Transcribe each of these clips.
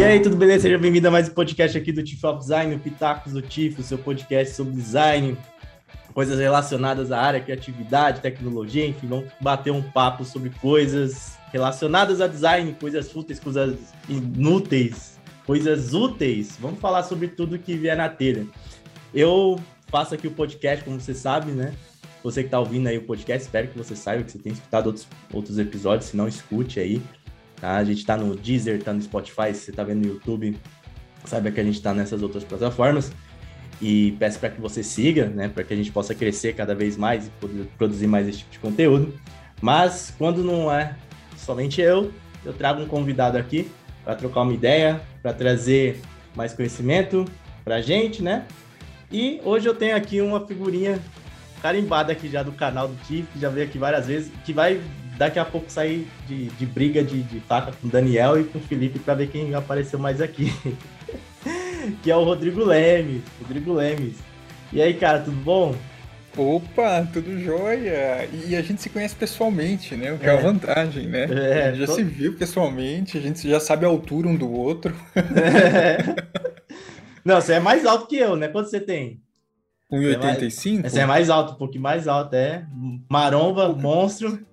E aí, tudo beleza? Seja bem-vindo a mais um podcast aqui do Tiff of Design, o Pitacos do Tiff, o seu podcast sobre design, coisas relacionadas à área, criatividade, tecnologia, enfim, vamos bater um papo sobre coisas relacionadas a design, coisas fúteis, coisas inúteis, coisas úteis. Vamos falar sobre tudo que vier na telha. Eu faço aqui o podcast, como você sabe, né? Você que está ouvindo aí o podcast, espero que você saiba que você tem escutado outros, outros episódios, se não escute aí. Tá? A gente está no Deezer, está no Spotify, se você está vendo no YouTube, saiba que a gente está nessas outras plataformas. E peço para que você siga, né, para que a gente possa crescer cada vez mais e poder produzir mais esse tipo de conteúdo. Mas quando não é somente eu, eu trago um convidado aqui para trocar uma ideia, para trazer mais conhecimento para a gente, né? E hoje eu tenho aqui uma figurinha carimbada aqui já do canal do Tiff, que já veio aqui várias vezes, que vai daqui a pouco sair de, de briga de, de faca com o Daniel e com o Felipe para ver quem apareceu mais aqui. que é o Rodrigo Lemes. Rodrigo Lemes. E aí, cara, tudo bom? Opa, tudo jóia! E a gente se conhece pessoalmente, né? O que é, é uma vantagem, né? É, a gente já tô... se viu pessoalmente, a gente já sabe a altura um do outro. É. Não, você é mais alto que eu, né? Quanto você tem? 1,85? Você é mais alto, um pouquinho mais alto, é. Maromba, monstro.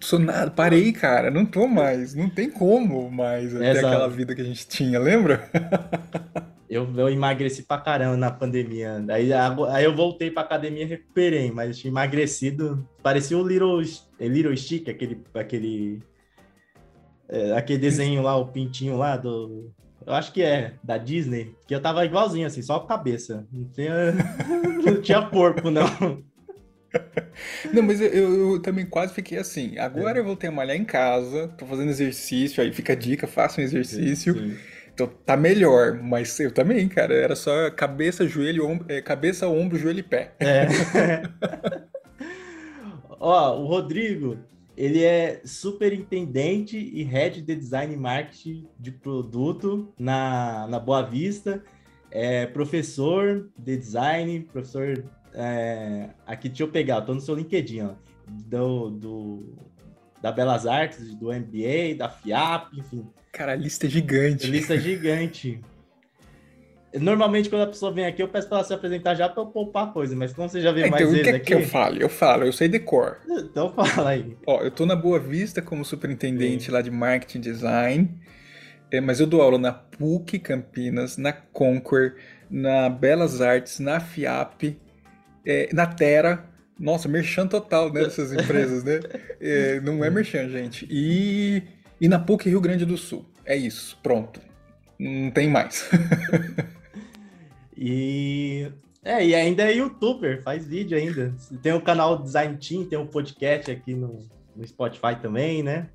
Sou nada, parei, cara, não tô mais, não tem como mais ter aquela vida que a gente tinha, lembra? Eu, eu emagreci pra caramba na pandemia. Aí, aí eu voltei pra academia e recuperei, mas tinha emagrecido. Parecia o Little, Little Stick, aquele. aquele é, aquele desenho lá, o pintinho lá do. Eu acho que é, da Disney, que eu tava igualzinho, assim, só a cabeça. Não tinha, não tinha corpo, não. Não, mas eu, eu, eu, também quase fiquei assim. Agora é. eu voltei a malhar em casa, tô fazendo exercício, aí fica a dica, faça um exercício. Sim. Então tá melhor, mas eu também, cara, era só cabeça, joelho, ombro, é, cabeça, ombro, joelho e pé. É. Ó, o Rodrigo, ele é superintendente e head de design e marketing de produto na, na Boa Vista. É professor de design, professor é, aqui, deixa eu pegar, tô no seu LinkedIn, ó, do, do, da Belas Artes, do MBA, da FIAP, enfim. Cara, a lista é gigante. Lista é gigante. Normalmente, quando a pessoa vem aqui, eu peço para ela se apresentar já para eu poupar coisa, mas como você já vê é, mais então, vezes que aqui... que eu falo? Eu falo, eu sei decor. Então fala aí. Ó, eu tô na Boa Vista como superintendente Sim. lá de Marketing Design, é, mas eu dou aula na PUC Campinas, na Conquer, na Belas Artes, na FIAP, é, na Terra. Nossa, merchan total né, dessas empresas, né? É, não é merchan, gente. E, e na PUC Rio Grande do Sul. É isso, pronto. Não tem mais. e é, e ainda é youtuber, faz vídeo ainda. Tem o canal Design Team, tem um podcast aqui no, no Spotify também, né?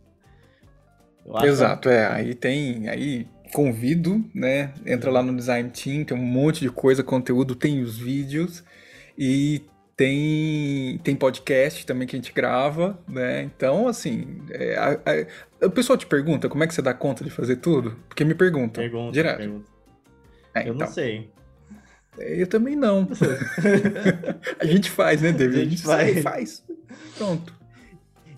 Exato, é. Aí tem. Aí convido, né? Entra lá no Design Team, tem um monte de coisa, conteúdo, tem os vídeos. E tem, tem podcast também que a gente grava, né? Então, assim, é, a, a, o pessoal te pergunta como é que você dá conta de fazer tudo? Porque me pergunta. Pergunta, direto. Pergunta. É, eu então. não sei. Eu também não. a gente faz, né, David? A gente, a gente faz. faz. Pronto.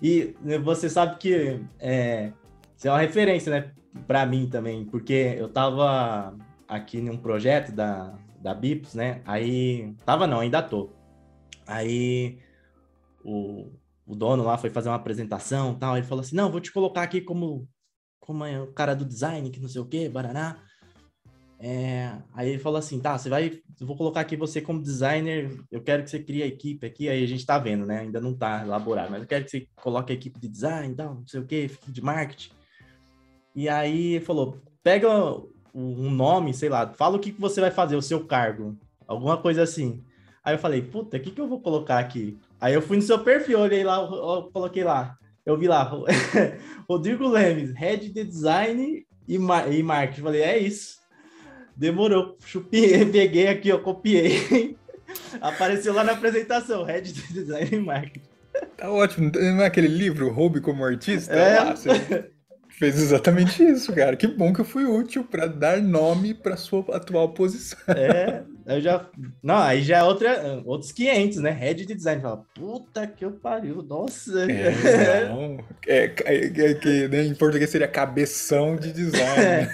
E você sabe que é, você é uma referência, né, para mim também, porque eu tava aqui num projeto da, da Bips, né? Aí. Tava não, ainda tô. Aí o, o dono lá foi fazer uma apresentação tal. Ele falou assim: não, vou te colocar aqui como, como é o cara do design, que não sei o que, Baraná. É, aí ele falou assim: tá, você vai. Vou colocar aqui você como designer. Eu quero que você crie a equipe aqui. Aí a gente tá vendo, né? Ainda não tá elaborado, mas eu quero que você coloque a equipe de design, tal, não sei o que, de marketing. E aí ele falou: pega um nome, sei lá, fala o que, você vai fazer, o seu cargo, alguma coisa assim. Aí eu falei, puta, o que, que eu vou colocar aqui? Aí eu fui no seu perfil, olhei lá, coloquei lá. Eu vi lá, Rodrigo Lemes, Head de Design e, mar e Marketing. Falei, é isso. Demorou. Chupei, peguei aqui, eu copiei. Apareceu lá na apresentação, Head de Design e Marketing. Tá ótimo. Não é aquele livro, Roube como Artista? É. Lá, você Fez exatamente isso, cara. Que bom que eu fui útil para dar nome para sua atual posição. É, eu já. Não, aí já é outra, outros 500, né? Head de design. Fala, puta que eu pariu, nossa. É, não. É, é, é que né, em português seria cabeção de design. É.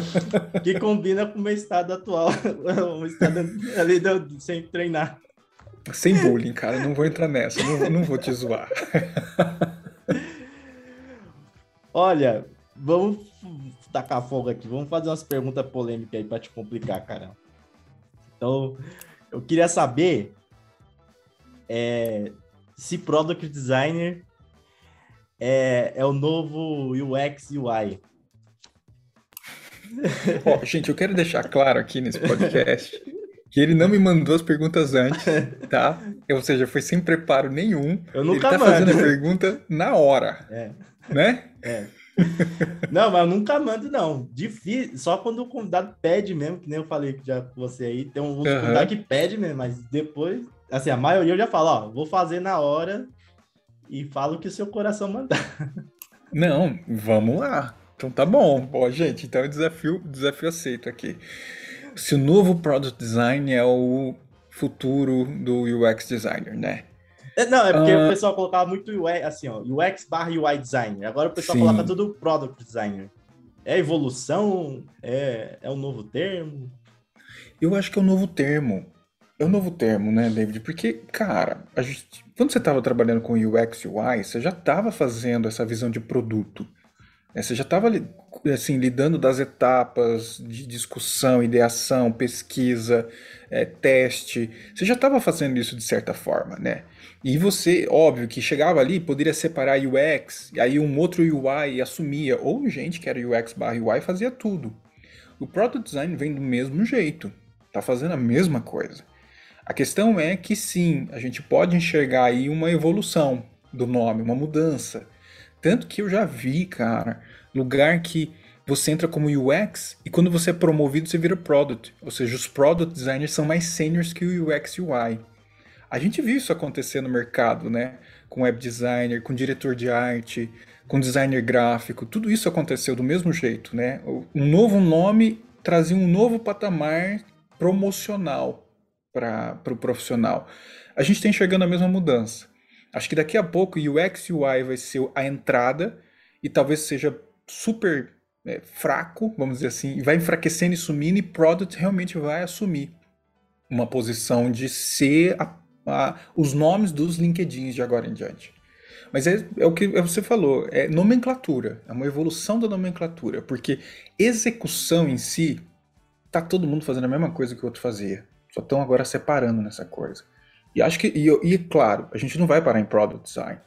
que combina com o meu estado atual. o estado ali do, sem treinar. Sem bullying, cara. Não vou entrar nessa. Não, não vou te zoar. Olha, vamos tacar fogo aqui. Vamos fazer umas perguntas polêmicas aí para te complicar, cara. Então, eu queria saber é, se Product Designer é, é o novo UX UI. Oh, gente, eu quero deixar claro aqui nesse podcast que ele não me mandou as perguntas antes, tá? Ou seja, foi sem preparo nenhum. Eu nunca ele tá mando. fazendo a pergunta na hora. É. Né? É. Não, mas eu nunca mando, não. Difícil. Só quando o convidado pede mesmo, que nem eu falei já com você aí. Tem um uhum. convidado que pede mesmo, mas depois, assim, a maioria eu já falo, ó, vou fazer na hora e falo o que o seu coração mandar. Não, vamos lá. Então tá bom. Ó, gente, então é desafio, desafio aceito aqui. Se o novo product design é o futuro do UX designer, né? É, não, é porque uh, o pessoal colocava muito UX, assim, ó, UX barra UI designer. Agora o pessoal sim. coloca tudo product designer. É evolução? É, é um novo termo? Eu acho que é um novo termo. É um novo termo, né, David? Porque, cara, gente, quando você estava trabalhando com UX UI, você já estava fazendo essa visão de produto. Né? Você já estava assim, lidando das etapas de discussão, ideação, pesquisa, é, teste. Você já estava fazendo isso de certa forma, né? E você, óbvio, que chegava ali, poderia separar UX, e aí um outro UI assumia, ou gente que era UX barra UI fazia tudo. O Product Design vem do mesmo jeito, tá fazendo a mesma coisa. A questão é que sim, a gente pode enxergar aí uma evolução do nome, uma mudança. Tanto que eu já vi, cara, lugar que você entra como UX e quando você é promovido você vira Product. Ou seja, os Product Designers são mais seniors que o UX UI. A gente viu isso acontecer no mercado, né? Com web designer, com diretor de arte, com designer gráfico, tudo isso aconteceu do mesmo jeito, né? Um novo nome trazia um novo patamar promocional para o pro profissional. A gente está enxergando a mesma mudança. Acho que daqui a pouco o UX UI vai ser a entrada e talvez seja super é, fraco, vamos dizer assim, e vai enfraquecendo e sumindo, e Product realmente vai assumir uma posição de ser a os nomes dos LinkedIns de agora em diante. Mas é, é, o que você falou, é nomenclatura, é uma evolução da nomenclatura, porque execução em si, tá todo mundo fazendo a mesma coisa que o outro fazia, só estão agora separando nessa coisa. E acho que, e, e claro, a gente não vai parar em Product Design,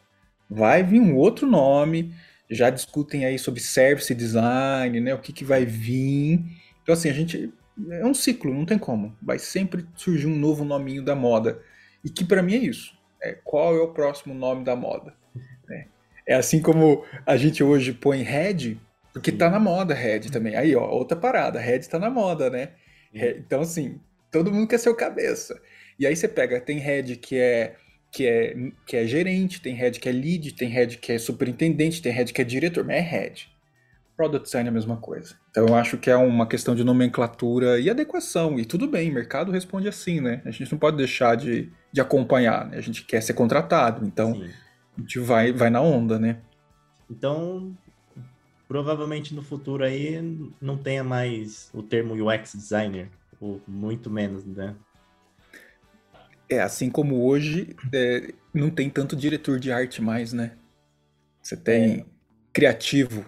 vai vir um outro nome, já discutem aí sobre Service Design, né, o que, que vai vir. Então assim, a gente, é um ciclo, não tem como, vai sempre surgir um novo nominho da moda. E que para mim é isso. É, qual é o próximo nome da moda? É, é assim como a gente hoje põe Red, porque tá na moda Red também. Aí, ó, outra parada, Red tá na moda, né? Então, assim, todo mundo quer ser o cabeça. E aí você pega, tem Red que é que é, que é gerente, tem Red que é lead, tem Red que é superintendente, tem Red que é diretor, mas é Red. Product design é a mesma coisa. Então eu acho que é uma questão de nomenclatura e adequação. E tudo bem, mercado responde assim, né? A gente não pode deixar de, de acompanhar, né? A gente quer ser contratado, então Sim. a gente vai, vai na onda, né? Então, provavelmente no futuro aí não tenha mais o termo UX designer, ou muito menos, né? É, assim como hoje é, não tem tanto diretor de arte mais, né? Você tem é. criativo,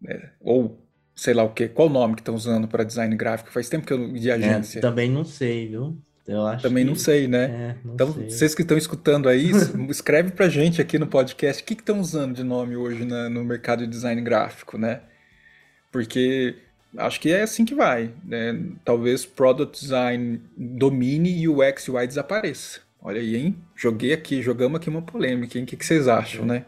né? ou sei lá o que, qual o nome que estão usando para design gráfico? Faz tempo que eu de é, agência. É, também não sei, viu? Eu acho também que... não sei, né? É, não então, sei. vocês que estão escutando aí, escreve pra gente aqui no podcast o que estão usando de nome hoje na, no mercado de design gráfico, né? Porque acho que é assim que vai. Né? Talvez Product Design domine e o X e Y desapareça. Olha aí, hein? Joguei aqui, jogamos aqui uma polêmica, hein? O que, que vocês acham, né?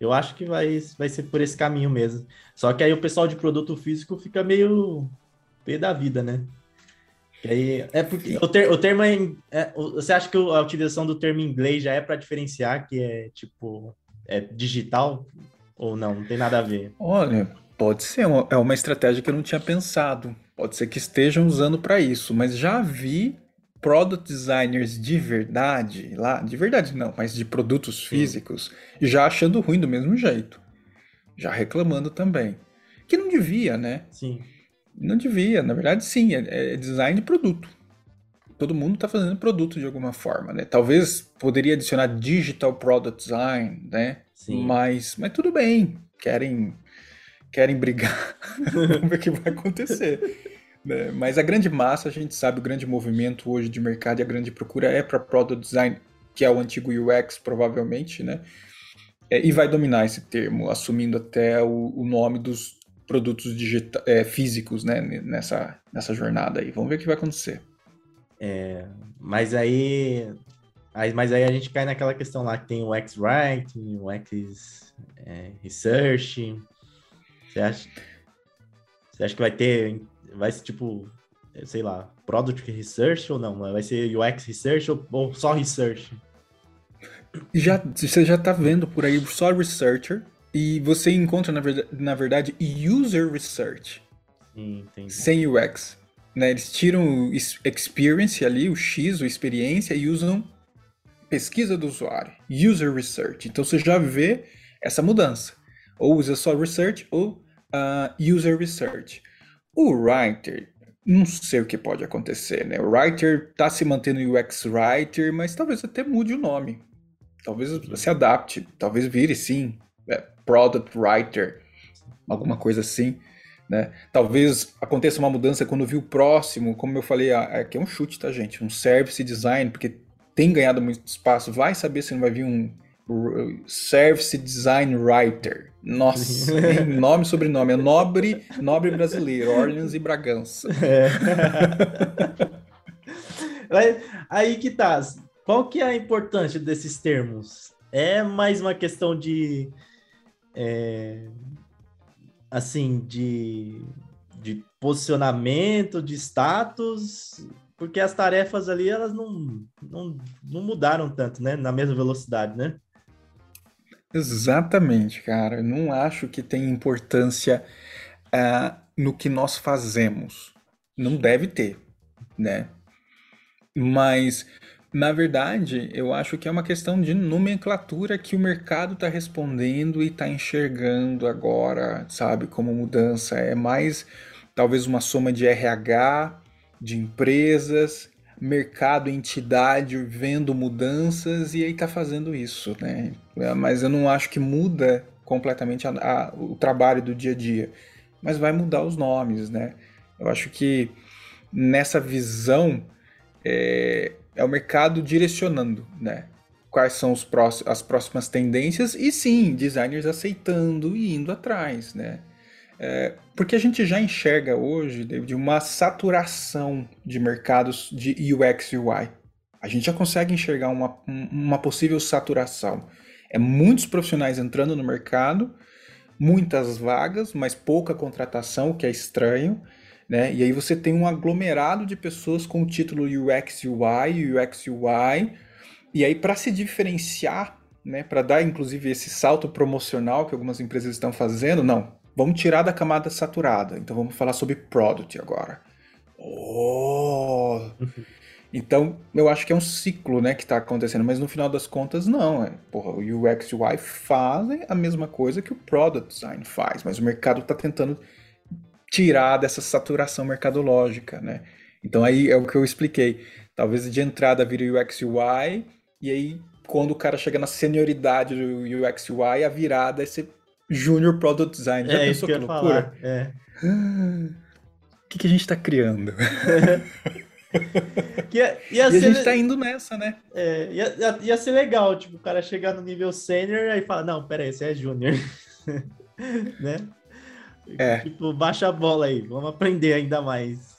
Eu acho que vai, vai ser por esse caminho mesmo. Só que aí o pessoal de produto físico fica meio pé da vida, né? Que aí, é porque o, ter, o termo é, é, Você acha que a utilização do termo inglês já é para diferenciar que é tipo é digital? Ou não, não tem nada a ver? Olha, pode ser, uma, é uma estratégia que eu não tinha pensado. Pode ser que estejam usando para isso, mas já vi product designers de verdade lá, de verdade não, mas de produtos físicos, já achando ruim do mesmo jeito. Já reclamando também. Que não devia, né? Sim. Não devia, na verdade sim, é, é design de produto. Todo mundo está fazendo produto de alguma forma, né? Talvez poderia adicionar digital product design, né? Sim. Mas, mas tudo bem, querem querem brigar, vamos ver o que vai acontecer. Né? Mas a grande massa, a gente sabe, o grande movimento hoje de mercado e a grande procura é para product design, que é o antigo UX, provavelmente, né? É, e vai dominar esse termo, assumindo até o, o nome dos produtos digita é, físicos né, nessa, nessa jornada aí. Vamos ver o que vai acontecer. É, mas aí, mas aí a gente cai naquela questão lá que tem o X-Writing, o X-Research. Você acha, você acha que vai ter, vai ser tipo, sei lá, Product Research ou não? Vai ser UX Research ou, ou só Research? Já, você já está vendo por aí só Researcher e você encontra, na verdade, na verdade User Research. Sim, entendi. Sem UX. Né? Eles tiram o experience ali, o X, o experiência, e usam pesquisa do usuário, user research. Então você já vê essa mudança. Ou usa só research ou uh, user research. O writer, não sei o que pode acontecer, né? O writer está se mantendo UX writer, mas talvez até mude o nome. Talvez se adapte, talvez vire sim, é, product writer, alguma coisa assim. Né? Talvez aconteça uma mudança quando vi o próximo, como eu falei, aqui é um chute, tá, gente? Um service design, porque tem ganhado muito espaço. Vai saber se não vai vir um service design writer. Nossa, nome e sobrenome. É nobre, nobre brasileiro, Orleans e Bragança. É. Aí que tá. Qual que é a importância desses termos? É mais uma questão de. É, assim, de, de posicionamento, de status, porque as tarefas ali, elas não, não, não mudaram tanto, né? Na mesma velocidade, né? Exatamente, cara. Eu não acho que tem importância uh, no que nós fazemos. Não deve ter, né? Mas na verdade, eu acho que é uma questão de nomenclatura que o mercado está respondendo e está enxergando agora, sabe, como mudança. É mais talvez uma soma de RH, de empresas, mercado, entidade vendo mudanças e aí está fazendo isso, né? É, mas eu não acho que muda completamente a, a, o trabalho do dia a dia, mas vai mudar os nomes, né? Eu acho que nessa visão é, é o mercado direcionando, né? Quais são os próximos, as próximas tendências e sim, designers aceitando e indo atrás, né? É, porque a gente já enxerga hoje, de uma saturação de mercados de UX e UI. A gente já consegue enxergar uma, uma possível saturação. É muitos profissionais entrando no mercado, muitas vagas, mas pouca contratação, o que é estranho né? E aí você tem um aglomerado de pessoas com o título UX UI, UX UI, e aí para se diferenciar, né, para dar inclusive esse salto promocional que algumas empresas estão fazendo, não, vamos tirar da camada saturada. Então vamos falar sobre product agora. Oh! Então, eu acho que é um ciclo, né, que está acontecendo, mas no final das contas, não. É, porra, o UX e UI fazem a mesma coisa que o Product Design faz, mas o mercado está tentando tirar dessa saturação mercadológica, né? Então aí é o que eu expliquei. Talvez de entrada vire UX UI e aí quando o cara chega na senioridade do UX UI, a virada é ser Junior Product Design. Já é, pensou que, que loucura? É. O que, que a gente está criando? que ia, ia e a gente está indo nessa, né? É, ia, ia, ser legal, tipo, o cara chegar no nível sênior e falar, não, peraí, você é júnior. né? É. Tipo, baixa a bola aí, vamos aprender ainda mais.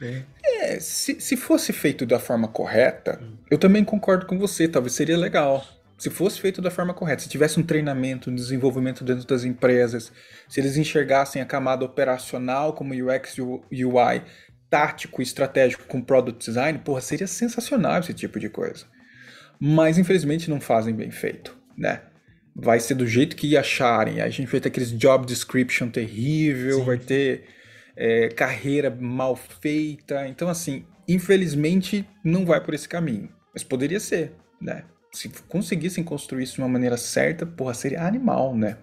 É, é se, se fosse feito da forma correta, hum. eu também concordo com você, talvez seria legal. Se fosse feito da forma correta, se tivesse um treinamento, um desenvolvimento dentro das empresas, se eles enxergassem a camada operacional como UX e UI, tático e estratégico com product design, porra, seria sensacional esse tipo de coisa. Mas infelizmente não fazem bem feito, né? vai ser do jeito que acharem. A gente vai ter aqueles job description terrível, Sim. vai ter é, carreira mal feita. Então, assim, infelizmente, não vai por esse caminho. Mas poderia ser, né? Se conseguissem construir isso de uma maneira certa, porra, seria animal, né?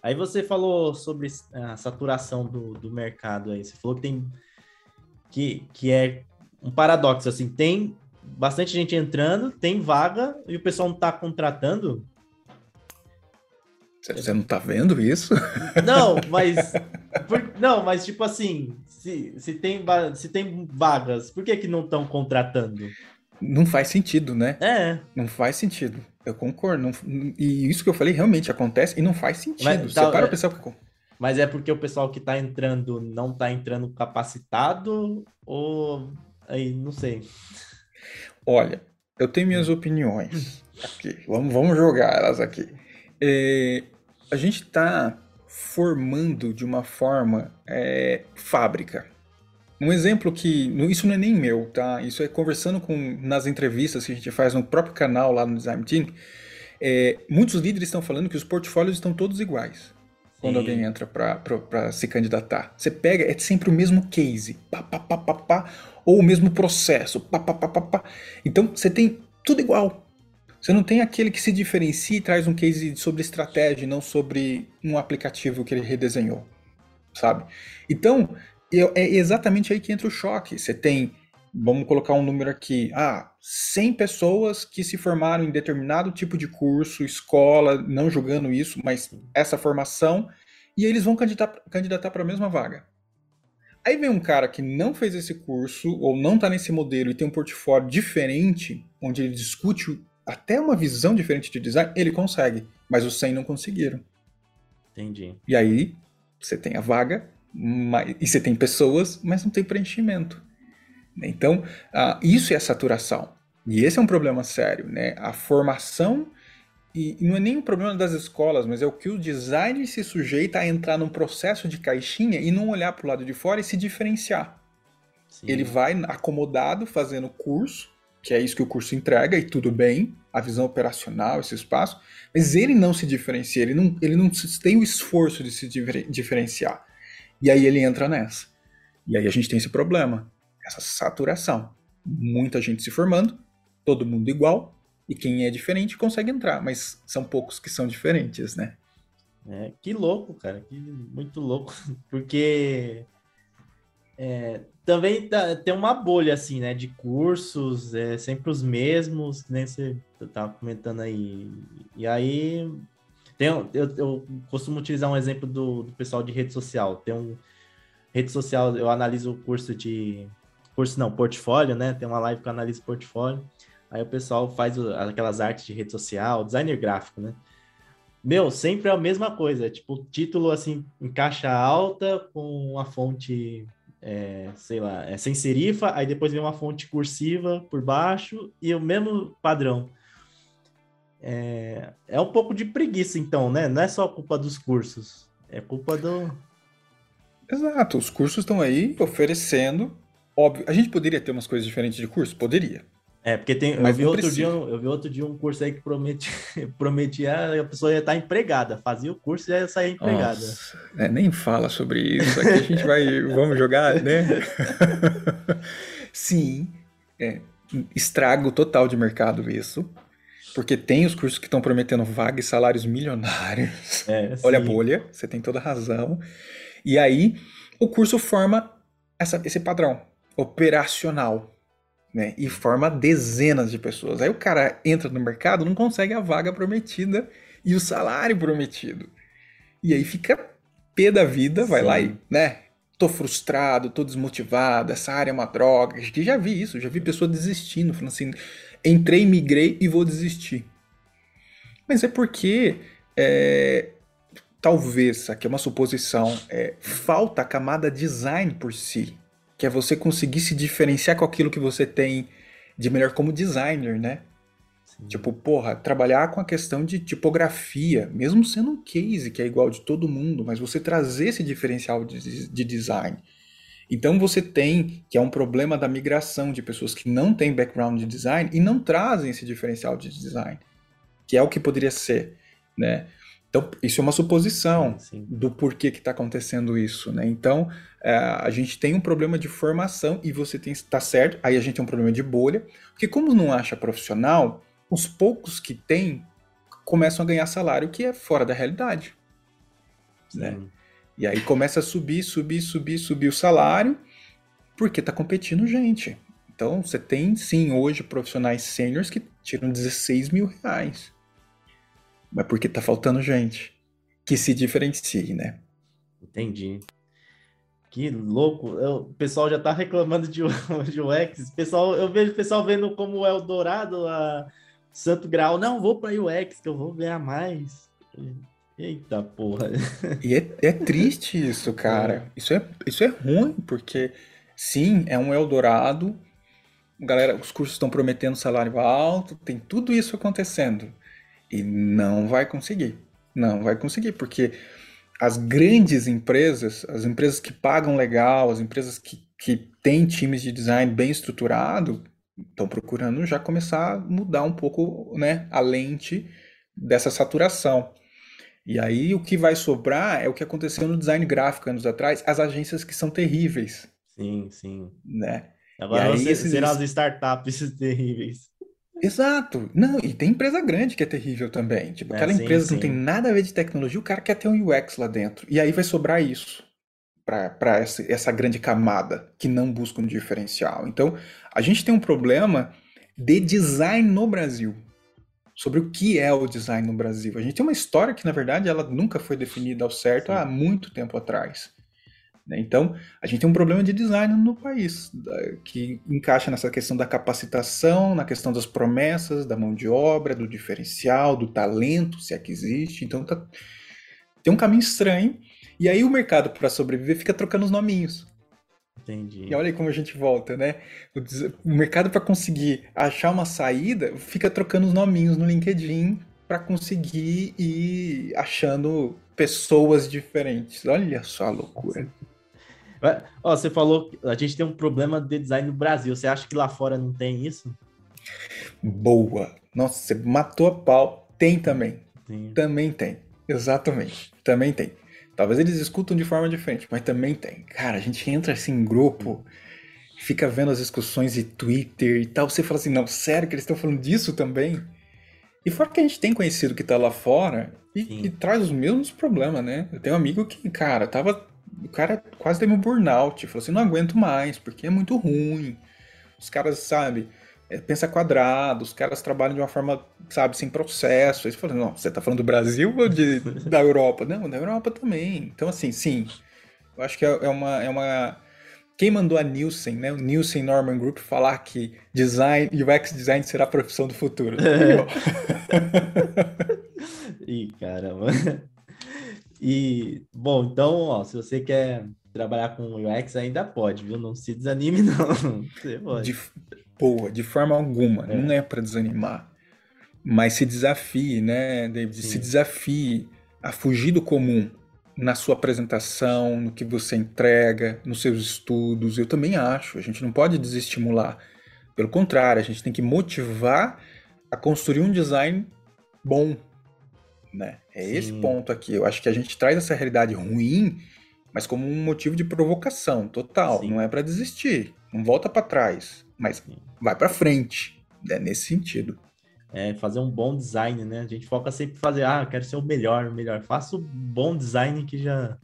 Aí você falou sobre a saturação do, do mercado aí. Você falou que tem que, que é um paradoxo, assim, tem bastante gente entrando, tem vaga e o pessoal não está contratando. Você não tá vendo isso? Não, mas. Por, não, mas tipo assim, se, se, tem, se tem vagas, por que, que não estão contratando? Não faz sentido, né? É. Não faz sentido. Eu concordo. Não, e isso que eu falei realmente acontece e não faz sentido. Mas, tá, Você para é, o pessoal. Mas é porque o pessoal que tá entrando não tá entrando capacitado ou. Aí, não sei. Olha, eu tenho minhas opiniões. Aqui. Vamos, vamos jogar elas aqui. É, a gente está formando de uma forma é, fábrica. Um exemplo que. Isso não é nem meu, tá? Isso é conversando com nas entrevistas que a gente faz no próprio canal lá no Design Team. É, muitos líderes estão falando que os portfólios estão todos iguais quando alguém entra para se candidatar. Você pega, é sempre o mesmo case, pá, pá, pá, pá, pá, ou o mesmo processo, pá, pá, pá, pá, pá. Então você tem tudo igual. Você não tem aquele que se diferencia e traz um case sobre estratégia, não sobre um aplicativo que ele redesenhou, sabe? Então, é exatamente aí que entra o choque. Você tem, vamos colocar um número aqui, ah, 100 pessoas que se formaram em determinado tipo de curso, escola, não julgando isso, mas essa formação, e eles vão candidatar para a mesma vaga. Aí vem um cara que não fez esse curso, ou não está nesse modelo e tem um portfólio diferente, onde ele discute até uma visão diferente de design, ele consegue, mas os 100 não conseguiram. Entendi. E aí você tem a vaga, mas, e você tem pessoas, mas não tem preenchimento. Então, uh, isso é a saturação. E esse é um problema sério, né? A formação, e, não é nem um problema das escolas, mas é o que o design se sujeita a entrar num processo de caixinha e não olhar para o lado de fora e se diferenciar. Sim. Ele vai acomodado fazendo curso, que é isso que o curso entrega, e tudo bem, a visão operacional, esse espaço, mas ele não se diferencia, ele não, ele não tem o esforço de se diferenciar. E aí ele entra nessa. E aí a gente tem esse problema, essa saturação. Muita gente se formando, todo mundo igual, e quem é diferente consegue entrar, mas são poucos que são diferentes, né? É, que louco, cara, que muito louco, porque é, também tá, tem uma bolha, assim, né, de cursos, é sempre os mesmos, nem né, você tava comentando aí. E aí, tem, eu, eu costumo utilizar um exemplo do, do pessoal de rede social. Tem um rede social, eu analiso o curso de curso não, portfólio, né? Tem uma live que eu analiso portfólio. Aí o pessoal faz aquelas artes de rede social, designer gráfico, né? Meu, sempre é a mesma coisa, tipo, título assim em caixa alta com uma fonte é, sei lá, é sem serifa, aí depois vem uma fonte cursiva por baixo e o mesmo padrão. É, é um pouco de preguiça, então, né? Não é só culpa dos cursos, é culpa do. Exato, os cursos estão aí oferecendo. Óbvio, a gente poderia ter umas coisas diferentes de curso? Poderia. É, porque tem, eu, vi outro dia, eu vi outro dia um curso aí que promete, prometia a pessoa ia estar empregada, fazia o curso e ia sair empregada. Nossa, é, nem fala sobre isso, aqui a gente vai, vamos jogar, né? Sim, é, estrago total de mercado isso, porque tem os cursos que estão prometendo vaga e salários milionários. É, Olha a bolha, você tem toda razão. E aí, o curso forma essa, esse padrão operacional né? E forma dezenas de pessoas. Aí o cara entra no mercado, não consegue a vaga prometida e o salário prometido. E aí fica pé da vida, vai Sim. lá e, né? Tô frustrado, tô desmotivado, essa área é uma droga. Que já vi isso, já vi pessoa desistindo, falando assim: entrei, migrei e vou desistir. Mas é porque é, talvez, aqui é uma suposição, é, falta a camada design por si que é você conseguir se diferenciar com aquilo que você tem de melhor como designer, né? Sim. Tipo, porra, trabalhar com a questão de tipografia, mesmo sendo um case que é igual de todo mundo, mas você trazer esse diferencial de, de design. Então você tem, que é um problema da migração de pessoas que não têm background de design e não trazem esse diferencial de design, que é o que poderia ser. né? Então, isso é uma suposição Sim. do porquê que está acontecendo isso, né? Então, é, a gente tem um problema de formação e você tem está certo. Aí a gente tem um problema de bolha, porque como não acha profissional, os poucos que tem começam a ganhar salário que é fora da realidade, né? E aí começa a subir, subir, subir, subir o salário, porque está competindo gente. Então, você tem sim hoje profissionais sêniores que tiram 16 mil reais mas porque tá faltando gente que se diferencie, né? Entendi. Que louco. Eu, o pessoal já tá reclamando de, de UX. Pessoal, eu vejo o pessoal vendo como é o Dourado, a Santo Grau. Não, vou para UX, que eu vou ganhar mais. Eita porra. E é, é triste isso, cara. É. Isso, é, isso é ruim, porque sim, é um Eldorado. Galera, os cursos estão prometendo salário alto, tem tudo isso acontecendo. E não vai conseguir. Não vai conseguir, porque as grandes empresas, as empresas que pagam legal, as empresas que, que têm times de design bem estruturado, estão procurando já começar a mudar um pouco né, a lente dessa saturação. E aí o que vai sobrar é o que aconteceu no design gráfico anos atrás, as agências que são terríveis. Sim, sim. Né? Agora aí, esses... serão as startups terríveis. Exato. Não, e tem empresa grande que é terrível também. Tipo, é, aquela sim, empresa que não tem nada a ver de tecnologia, o cara quer ter um UX lá dentro. E aí vai sobrar isso para essa, essa grande camada que não busca um diferencial. Então, a gente tem um problema de design no Brasil. Sobre o que é o design no Brasil. A gente tem uma história que, na verdade, ela nunca foi definida ao certo sim. há muito tempo atrás. Né? Então, a gente tem um problema de design no país, que encaixa nessa questão da capacitação, na questão das promessas, da mão de obra, do diferencial, do talento, se é que existe. Então, tá... tem um caminho estranho. E aí, o mercado, para sobreviver, fica trocando os nominhos. Entendi. E olha como a gente volta, né? O, mercado, para conseguir achar uma saída, fica trocando os nominhos no LinkedIn para conseguir ir achando pessoas diferentes. Olha só a loucura. Ó, você falou que a gente tem um problema de design no Brasil. Você acha que lá fora não tem isso? Boa. Nossa, você matou a pau. Tem também. Também tem. Exatamente. Também tem. Talvez eles escutam de forma diferente, mas também tem. Cara, a gente entra assim em grupo, fica vendo as discussões de Twitter e tal. Você fala assim: não, sério que eles estão falando disso também? E fora que a gente tem conhecido que tá lá fora e, e traz os mesmos problemas, né? Eu tenho um amigo que, cara, tava o cara quase teve um burnout. Falou assim: não aguento mais, porque é muito ruim. Os caras, sabe, é, pensa quadrado, os caras trabalham de uma forma, sabe, sem processo. Aí você fala: não, você tá falando do Brasil ou de, da Europa? Não, da Europa também. Então, assim, sim. Eu acho que é, é uma. É uma quem mandou a Nielsen, né? O Nielsen Norman Group falar que design, UX design será a profissão do futuro. Ih, caramba. E, bom, então, ó, se você quer trabalhar com UX, ainda pode, viu? Não se desanime, não. Você pode. De, boa, de forma alguma. É. Não é para desanimar. Mas se desafie, né, David? Sim. Se desafie a fugir do comum na sua apresentação, no que você entrega, nos seus estudos. Eu também acho. A gente não pode desestimular. Pelo contrário, a gente tem que motivar a construir um design bom, né? É Sim. esse ponto aqui. Eu acho que a gente traz essa realidade ruim, mas como um motivo de provocação total. Sim. Não é para desistir, não volta para trás, mas vai para frente. É nesse sentido. É fazer um bom design, né? A gente foca sempre em fazer, ah, quero ser o melhor, o melhor. Faça o bom design que já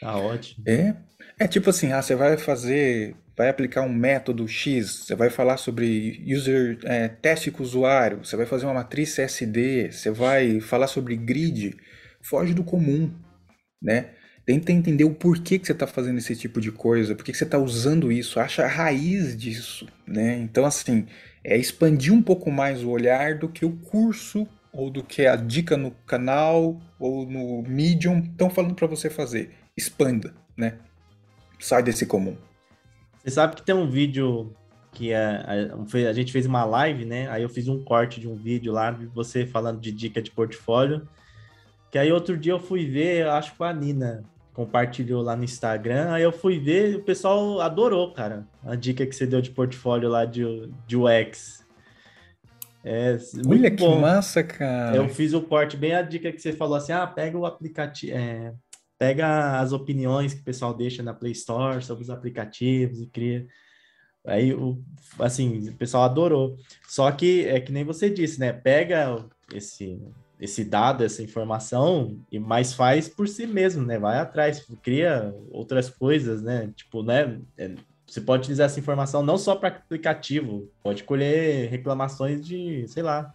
tá ótimo. É, é tipo assim, ah, você vai fazer vai aplicar um método X, você vai falar sobre user é, teste com o usuário, você vai fazer uma matriz CSD, você vai falar sobre grid, foge do comum, né? Tenta entender o porquê que você está fazendo esse tipo de coisa, por que você está usando isso, acha a raiz disso, né? Então, assim, é expandir um pouco mais o olhar do que o curso ou do que a dica no canal ou no Medium estão falando para você fazer. Expanda, né? Sai desse comum. Você sabe que tem um vídeo que a, a, a, gente fez uma live, né? Aí eu fiz um corte de um vídeo lá de você falando de dica de portfólio. Que aí outro dia eu fui ver, acho que a Nina compartilhou lá no Instagram. Aí eu fui ver o pessoal adorou, cara, a dica que você deu de portfólio lá de, de UX. É, Olha que bom. massa, cara. Eu fiz o porte bem a dica que você falou assim: ah, pega o aplicativo, é, pega as opiniões que o pessoal deixa na Play Store sobre os aplicativos e cria. Aí, o, assim, o pessoal adorou. Só que é que nem você disse, né? Pega esse, esse dado, essa informação, e mais faz por si mesmo, né? Vai atrás, cria outras coisas, né? Tipo, né? É, você pode utilizar essa informação não só para aplicativo, pode colher reclamações de, sei lá,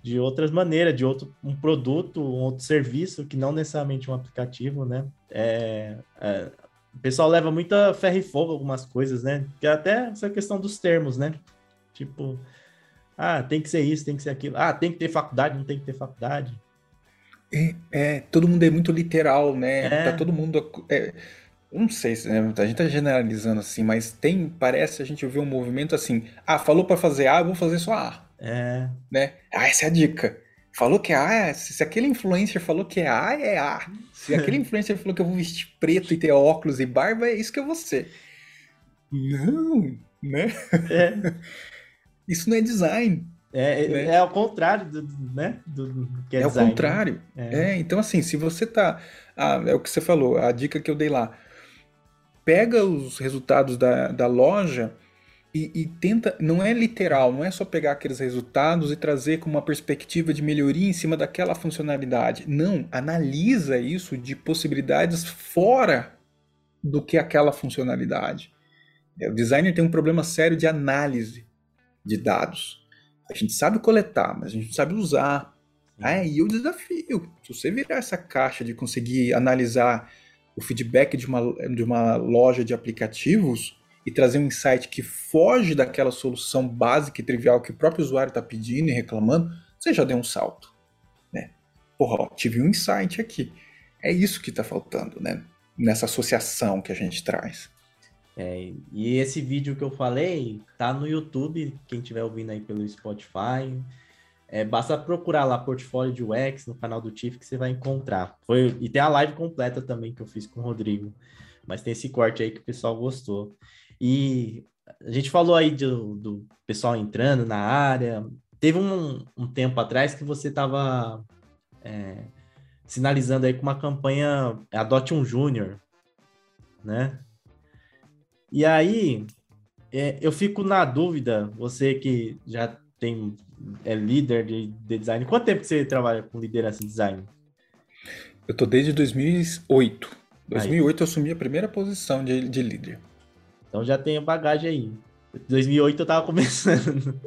de outras maneiras, de outro um produto, um outro serviço que não necessariamente um aplicativo, né? É, é, o pessoal leva muita ferro e fogo algumas coisas, né? Que é até essa questão dos termos, né? Tipo, ah, tem que ser isso, tem que ser aquilo. Ah, tem que ter faculdade, não tem que ter faculdade. É, é todo mundo é muito literal, né? É. Tá todo mundo. É, não sei se né, a gente tá generalizando assim, mas tem, parece a gente ouvir um movimento assim: ah, falou para fazer A, eu vou fazer só A. É. Né? Ah, essa é a dica. Falou que é A, se, se aquele influencer falou que é A, é A. Se aquele influencer falou que eu vou vestir preto e ter óculos e barba, é isso que eu vou ser. Não, né? É. Isso não é design. É, é, né? é ao contrário do, né? do, do que é, é design. É o contrário. É. é. então assim, se você tá. Ah, é o que você falou, a dica que eu dei lá. Pega os resultados da, da loja e, e, tenta, não é literal, não é só pegar aqueles resultados e trazer com uma perspectiva de melhoria em cima daquela funcionalidade. Não, analisa isso de possibilidades fora do que aquela funcionalidade. É, o designer tem um problema sério de análise de dados. A gente sabe coletar, mas a gente sabe usar. É, e o desafio, se você virar essa caixa de conseguir analisar o feedback de uma, de uma loja de aplicativos, e trazer um insight que foge daquela solução básica e trivial que o próprio usuário está pedindo e reclamando, você já deu um salto. Né? Porra, ó, tive um insight aqui. É isso que está faltando, né? Nessa associação que a gente traz. É, e esse vídeo que eu falei tá no YouTube, quem estiver ouvindo aí pelo Spotify. É, basta procurar lá portfólio de UX no canal do TIFF que você vai encontrar. Foi, e tem a live completa também que eu fiz com o Rodrigo. Mas tem esse corte aí que o pessoal gostou. E a gente falou aí do, do pessoal entrando na área. Teve um, um tempo atrás que você estava é, sinalizando aí com uma campanha Adote um Júnior, né? E aí, é, eu fico na dúvida, você que já tem é líder de, de, design, quanto tempo você trabalha com liderança em design? Eu tô desde 2008. 2008 aí. eu assumi a primeira posição de, de líder. Então já tem bagagem aí. 2008 eu tava começando.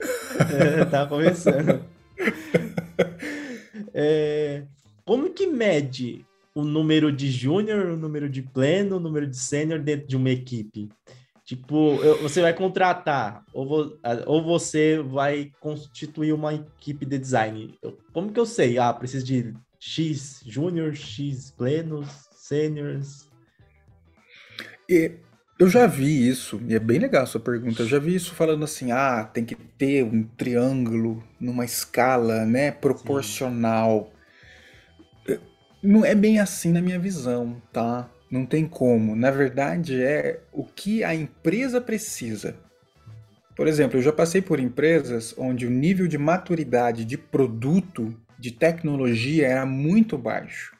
é, tava começando. É, como que mede o número de júnior, o número de pleno, o número de sênior dentro de uma equipe? Tipo, você vai contratar, ou, ou você vai constituir uma equipe de design. Como que eu sei? Ah, preciso de X júnior, X plenos, sêniors. E eu já vi isso, e é bem legal a sua pergunta. Eu já vi isso falando assim: ah, tem que ter um triângulo numa escala, né, proporcional. Não é bem assim na minha visão, tá? Não tem como. Na verdade, é o que a empresa precisa. Por exemplo, eu já passei por empresas onde o nível de maturidade de produto, de tecnologia, era muito baixo.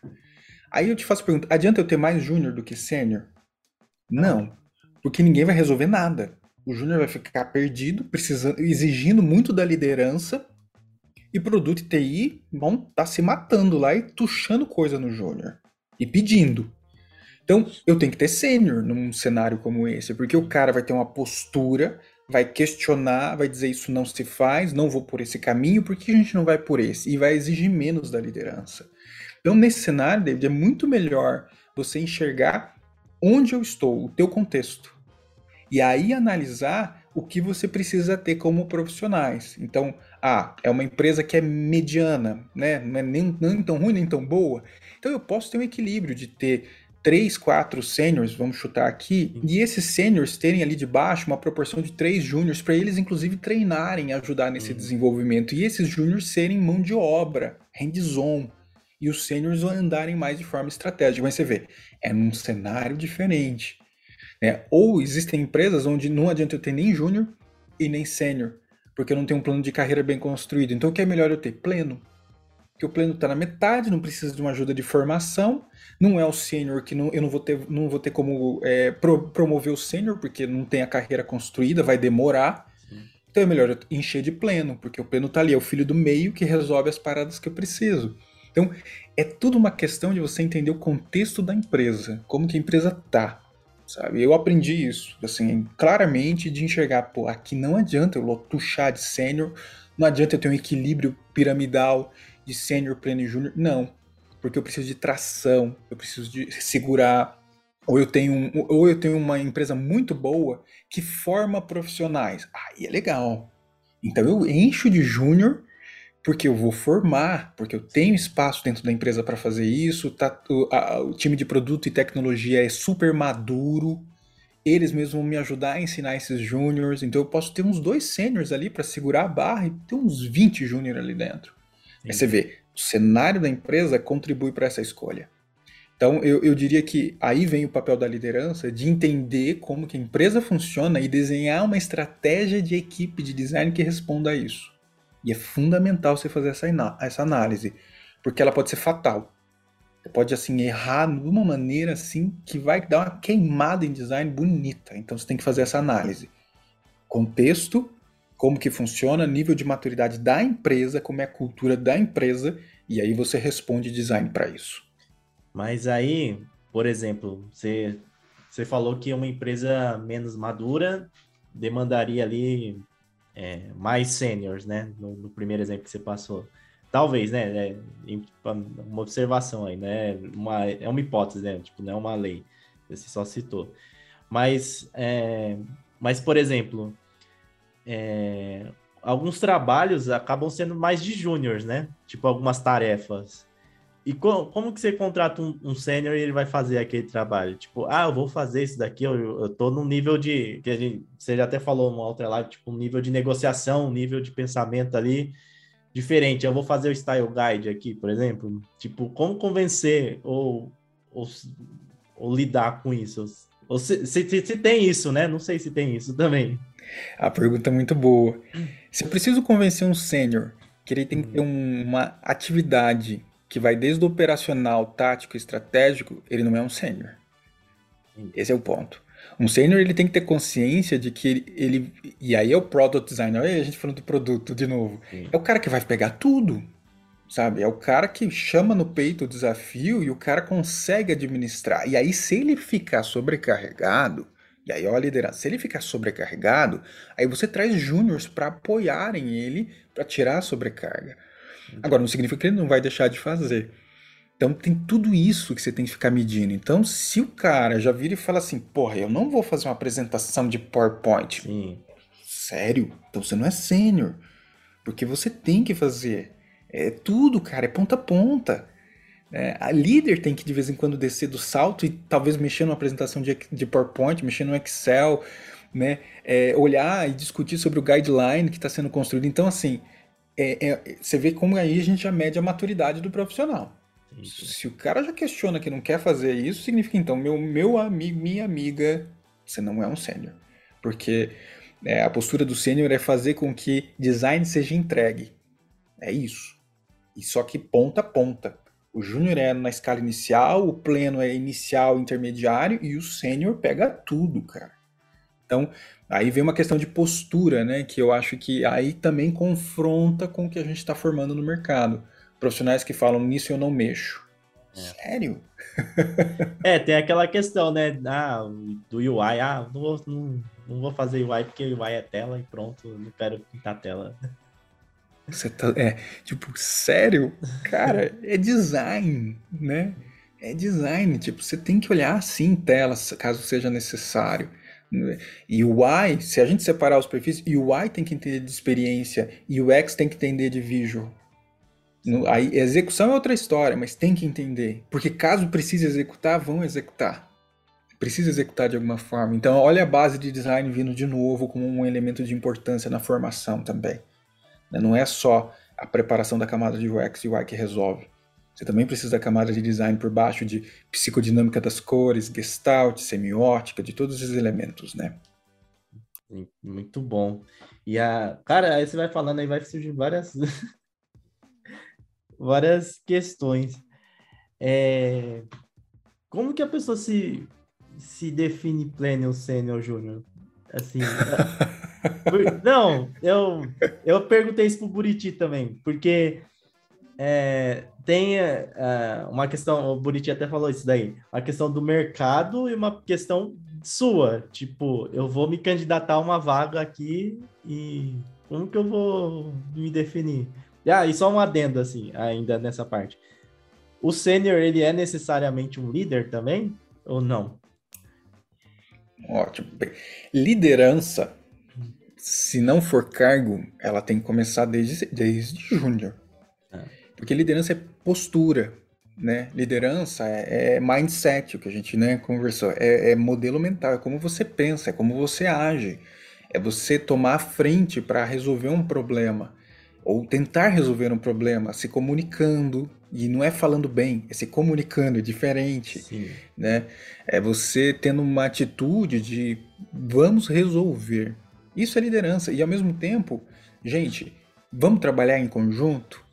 Aí eu te faço a pergunta: adianta eu ter mais júnior do que sênior? Não. Porque ninguém vai resolver nada. O júnior vai ficar perdido, precisando, exigindo muito da liderança. E produto e TI vão estar tá se matando lá e tuchando coisa no júnior. E pedindo. Então, eu tenho que ter sênior num cenário como esse, porque o cara vai ter uma postura, vai questionar, vai dizer isso não se faz, não vou por esse caminho, por que a gente não vai por esse? E vai exigir menos da liderança. Então, nesse cenário, David, é muito melhor você enxergar onde eu estou, o teu contexto. E aí analisar o que você precisa ter como profissionais. Então, ah, é uma empresa que é mediana, né? Não é nem, nem tão ruim nem tão boa. Então eu posso ter um equilíbrio de ter três, quatro sêniors, vamos chutar aqui, e esses sêniors terem ali de baixo uma proporção de três júniors para eles inclusive treinarem, ajudar nesse uhum. desenvolvimento e esses júniors serem mão de obra, hands-on, e os sêniors andarem mais de forma estratégica. Mas você vê, é num cenário diferente. Né? Ou existem empresas onde não adianta eu ter nem júnior e nem sênior, porque eu não tenho um plano de carreira bem construído. Então o que é melhor eu ter? Pleno. Que o pleno está na metade, não precisa de uma ajuda de formação, não é o sênior que não, eu não vou ter, não vou ter como é, pro, promover o sênior, porque não tem a carreira construída, vai demorar. Sim. Então é melhor eu encher de pleno, porque o pleno está ali, é o filho do meio que resolve as paradas que eu preciso. Então, é tudo uma questão de você entender o contexto da empresa, como que a empresa tá sabe? Eu aprendi isso, assim, claramente de enxergar, pô, aqui não adianta eu tuchar de sênior, não adianta eu ter um equilíbrio piramidal de sênior, pleno e júnior, não. Porque eu preciso de tração, eu preciso de segurar, ou eu tenho, um, ou eu tenho uma empresa muito boa que forma profissionais. Aí é legal. Então eu encho de júnior porque eu vou formar, porque eu tenho espaço dentro da empresa para fazer isso, tá, o, a, o, time de produto e tecnologia é super maduro, eles mesmos vão me ajudar a ensinar esses júniores, então eu posso ter uns dois sêniores ali para segurar a barra e ter uns 20 júniores ali dentro. Aí você vê, o cenário da empresa contribui para essa escolha. Então eu, eu diria que aí vem o papel da liderança de entender como que a empresa funciona e desenhar uma estratégia de equipe de design que responda a isso. E é fundamental você fazer essa, essa análise, porque ela pode ser fatal. Você pode assim errar de uma maneira assim que vai dar uma queimada em design bonita. Então você tem que fazer essa análise. Contexto, como que funciona, nível de maturidade da empresa, como é a cultura da empresa, e aí você responde design para isso. Mas aí, por exemplo, você, você falou que uma empresa menos madura demandaria ali é, mais seniors, né? No, no, primeiro exemplo que você passou. Talvez, né? É, uma observação aí, né? Uma, é uma hipótese, né? Tipo, não é uma lei. Você só citou. Mas, é, mas por exemplo, é, alguns trabalhos acabam sendo mais de júniors, né? Tipo, algumas tarefas. E co como que você contrata um, um sênior e ele vai fazer aquele trabalho? Tipo, ah, eu vou fazer isso daqui, eu, eu tô num nível de. que a gente, você já até falou uma outra live, tipo, um nível de negociação, um nível de pensamento ali diferente. Eu vou fazer o style guide aqui, por exemplo. Tipo, como convencer ou, ou, ou lidar com isso? Ou se, se, se, tem isso, né? Não sei se tem isso também. A pergunta é muito boa. Se eu preciso convencer um sênior que ele tem que ter um, uma atividade que vai desde o operacional, tático, estratégico, ele não é um sênior. Esse é o ponto. Um sênior ele tem que ter consciência de que ele, ele, e aí é o product designer, aí a gente falando do produto de novo. Sim. É o cara que vai pegar tudo, sabe? É o cara que chama no peito o desafio e o cara consegue administrar. E aí se ele ficar sobrecarregado, e aí ó a liderança, se ele ficar sobrecarregado, aí você traz júniores para apoiarem ele para tirar a sobrecarga. Agora, não significa que ele não vai deixar de fazer. Então tem tudo isso que você tem que ficar medindo. Então, se o cara já vira e fala assim, porra, eu não vou fazer uma apresentação de PowerPoint. Sim. Sério? Então você não é sênior. Porque você tem que fazer. É tudo, cara, é ponta a ponta. É, a líder tem que de vez em quando descer do salto e talvez mexer numa apresentação de, de PowerPoint, mexer no Excel, né? É, olhar e discutir sobre o guideline que está sendo construído. Então, assim, é, é, você vê como aí a gente já mede a maturidade do profissional. Isso. Se o cara já questiona que não quer fazer isso, significa então, meu, meu amigo, minha amiga, você não é um sênior. Porque é, a postura do sênior é fazer com que design seja entregue. É isso. E só que ponta a ponta. O júnior é na escala inicial, o pleno é inicial, intermediário e o sênior pega tudo, cara. Então, aí vem uma questão de postura, né? Que eu acho que aí também confronta com o que a gente está formando no mercado. Profissionais que falam nisso eu não mexo. É. Sério? é, tem aquela questão, né? Ah, do UI, ah, não vou, não, não vou fazer UI porque UI é tela e pronto, não quero pintar tela. Você tá, é, tipo, sério? Cara, é design, né? É design, tipo, você tem que olhar assim telas, caso seja necessário. E o Y, se a gente separar os perfis, o Y tem que entender de experiência e o X tem que entender de visual. Aí, execução é outra história, mas tem que entender. Porque caso precise executar, vão executar. Precisa executar de alguma forma. Então, olha a base de design vindo de novo como um elemento de importância na formação também. Não é só a preparação da camada de UX e UI que resolve. Você também precisa da camada de design por baixo de psicodinâmica das cores, gestalt, semiótica, de todos esses elementos, né? Muito bom. E a, cara, aí você vai falando aí, vai surgir várias, várias questões. É, como que a pessoa se, se define pleno sênior júnior? Assim, não, eu, eu perguntei isso pro Buriti também, porque é, tem é, uma questão, o Buriti até falou isso daí, a questão do mercado e uma questão sua, tipo, eu vou me candidatar a uma vaga aqui e como que eu vou me definir? Ah, e só um adendo, assim, ainda nessa parte. O sênior, ele é necessariamente um líder também, ou não? Ótimo. Liderança, se não for cargo, ela tem que começar desde, desde júnior. Porque liderança é postura, né? Liderança é, é, mindset, o que a gente né, conversou. É, é, modelo mental, é como você pensa, é como você age. É você tomar a frente para resolver um problema. Ou tentar resolver um problema, se comunicando. E não é falando bem, é se comunicando, é diferente. Sim. Né? É você tendo uma atitude de vamos resolver. Isso é liderança. E ao mesmo tempo, gente, vamos trabalhar em conjunto?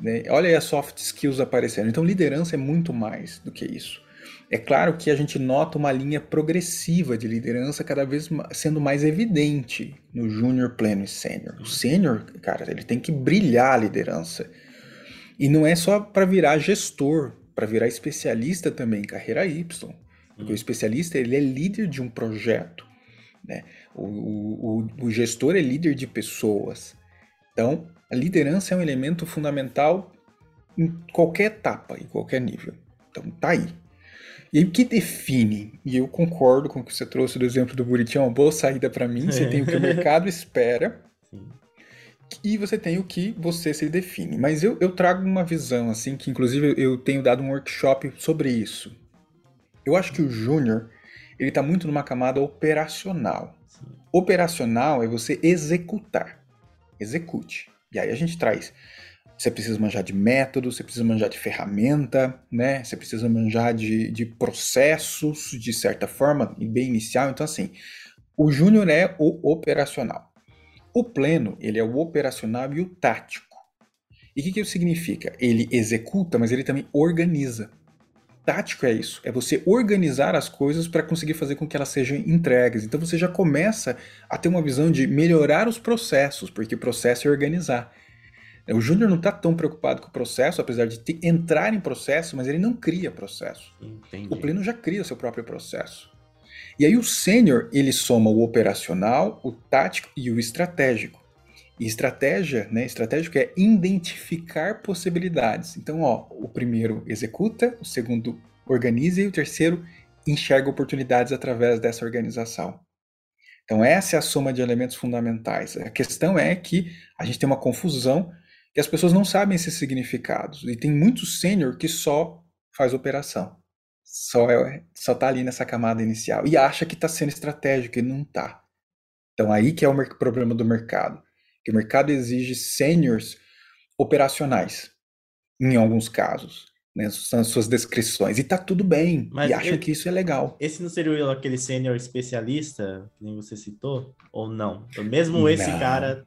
Né? Olha aí as soft skills aparecendo. Então, liderança é muito mais do que isso. É claro que a gente nota uma linha progressiva de liderança cada vez sendo mais evidente no júnior, pleno e sênior. O sênior, cara, ele tem que brilhar a liderança. E não é só para virar gestor, para virar especialista também, carreira Y. Porque o especialista ele é líder de um projeto. Né? O, o, o gestor é líder de pessoas. Então, a liderança é um elemento fundamental em qualquer etapa, em qualquer nível. Então, tá aí. E aí, o que define? E eu concordo com o que você trouxe do exemplo do Buriti, é uma boa saída para mim. Você tem o que o mercado espera Sim. e você tem o que você se define. Mas eu, eu trago uma visão, assim, que inclusive eu tenho dado um workshop sobre isso. Eu acho que o júnior, ele está muito numa camada operacional. Sim. Operacional é você executar. Execute. E aí a gente traz. Você precisa manjar de método, você precisa manjar de ferramenta, né? Você precisa manjar de, de processos, de certa forma, bem inicial. Então, assim, o júnior é o operacional. O pleno, ele é o operacional e o tático. E o que, que isso significa? Ele executa, mas ele também organiza. Tático é isso, é você organizar as coisas para conseguir fazer com que elas sejam entregues. Então você já começa a ter uma visão de melhorar os processos, porque o processo é organizar. O Júnior não está tão preocupado com o processo, apesar de ter, entrar em processo, mas ele não cria processo. Entendi. O pleno já cria o seu próprio processo. E aí o sênior, ele soma o operacional, o tático e o estratégico. E estratégia, né, estratégico é identificar possibilidades. Então, ó, o primeiro executa, o segundo organiza e o terceiro enxerga oportunidades através dessa organização. Então, essa é a soma de elementos fundamentais. A questão é que a gente tem uma confusão que as pessoas não sabem esses significados. E tem muito sênior que só faz operação. Só é, só tá ali nessa camada inicial e acha que está sendo estratégico e não está. Então aí que é o problema do mercado que o mercado exige seniors operacionais, em alguns casos, né, são as suas descrições, e tá tudo bem, Mas e acham que isso é legal. Esse não seria aquele sênior especialista, que nem você citou, ou não? Então, mesmo esse cara...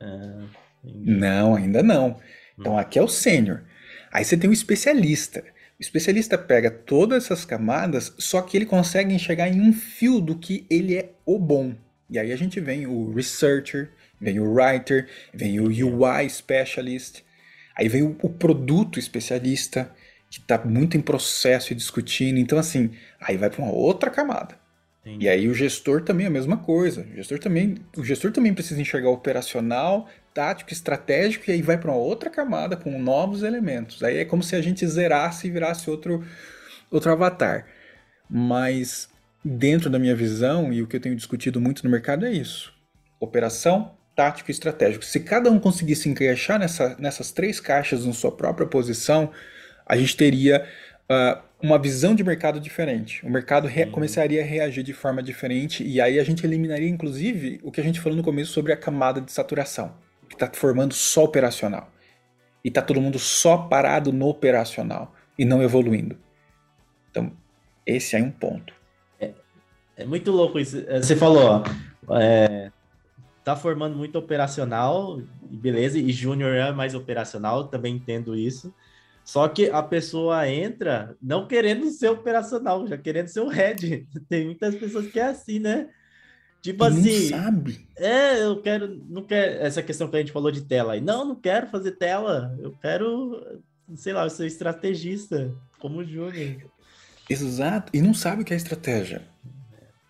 Uh, não, ainda não. Então aqui é o sênior. Aí você tem o especialista. O especialista pega todas essas camadas, só que ele consegue enxergar em um fio do que ele é o bom. E aí a gente vem o researcher, vem o writer, vem o UI specialist, aí vem o, produto especialista, que está muito em processo e discutindo. Então, assim, aí vai para uma outra camada. Entendi. E aí o gestor também é a mesma coisa. O gestor também, o gestor também precisa enxergar operacional, tático, estratégico, e aí vai para uma outra camada com novos elementos. Aí é como se a gente zerasse e virasse outro, outro avatar. Mas dentro da minha visão e o que eu tenho discutido muito no mercado é isso: operação, tático e estratégico. Se cada um conseguisse encaixar nessa, nessas três caixas na sua própria posição, a gente teria uh, uma visão de mercado diferente. O mercado uhum. começaria a reagir de forma diferente e aí a gente eliminaria, inclusive, o que a gente falou no começo sobre a camada de saturação, que está formando só operacional. E está todo mundo só parado no operacional e não evoluindo. Então, esse é um ponto. É, é muito louco isso. Você falou, ó, é, tá formando muito operacional, beleza, e júnior é mais operacional, também entendo isso. Só que a pessoa entra não querendo ser operacional, já querendo ser o head. Tem muitas pessoas que é assim, né? Tipo não assim. sabe. É, eu quero. Não quero. Essa questão que a gente falou de tela aí. Não, não quero fazer tela. Eu quero, sei lá, ser estrategista, como o Júnior. Exato. E não sabe o que é estratégia.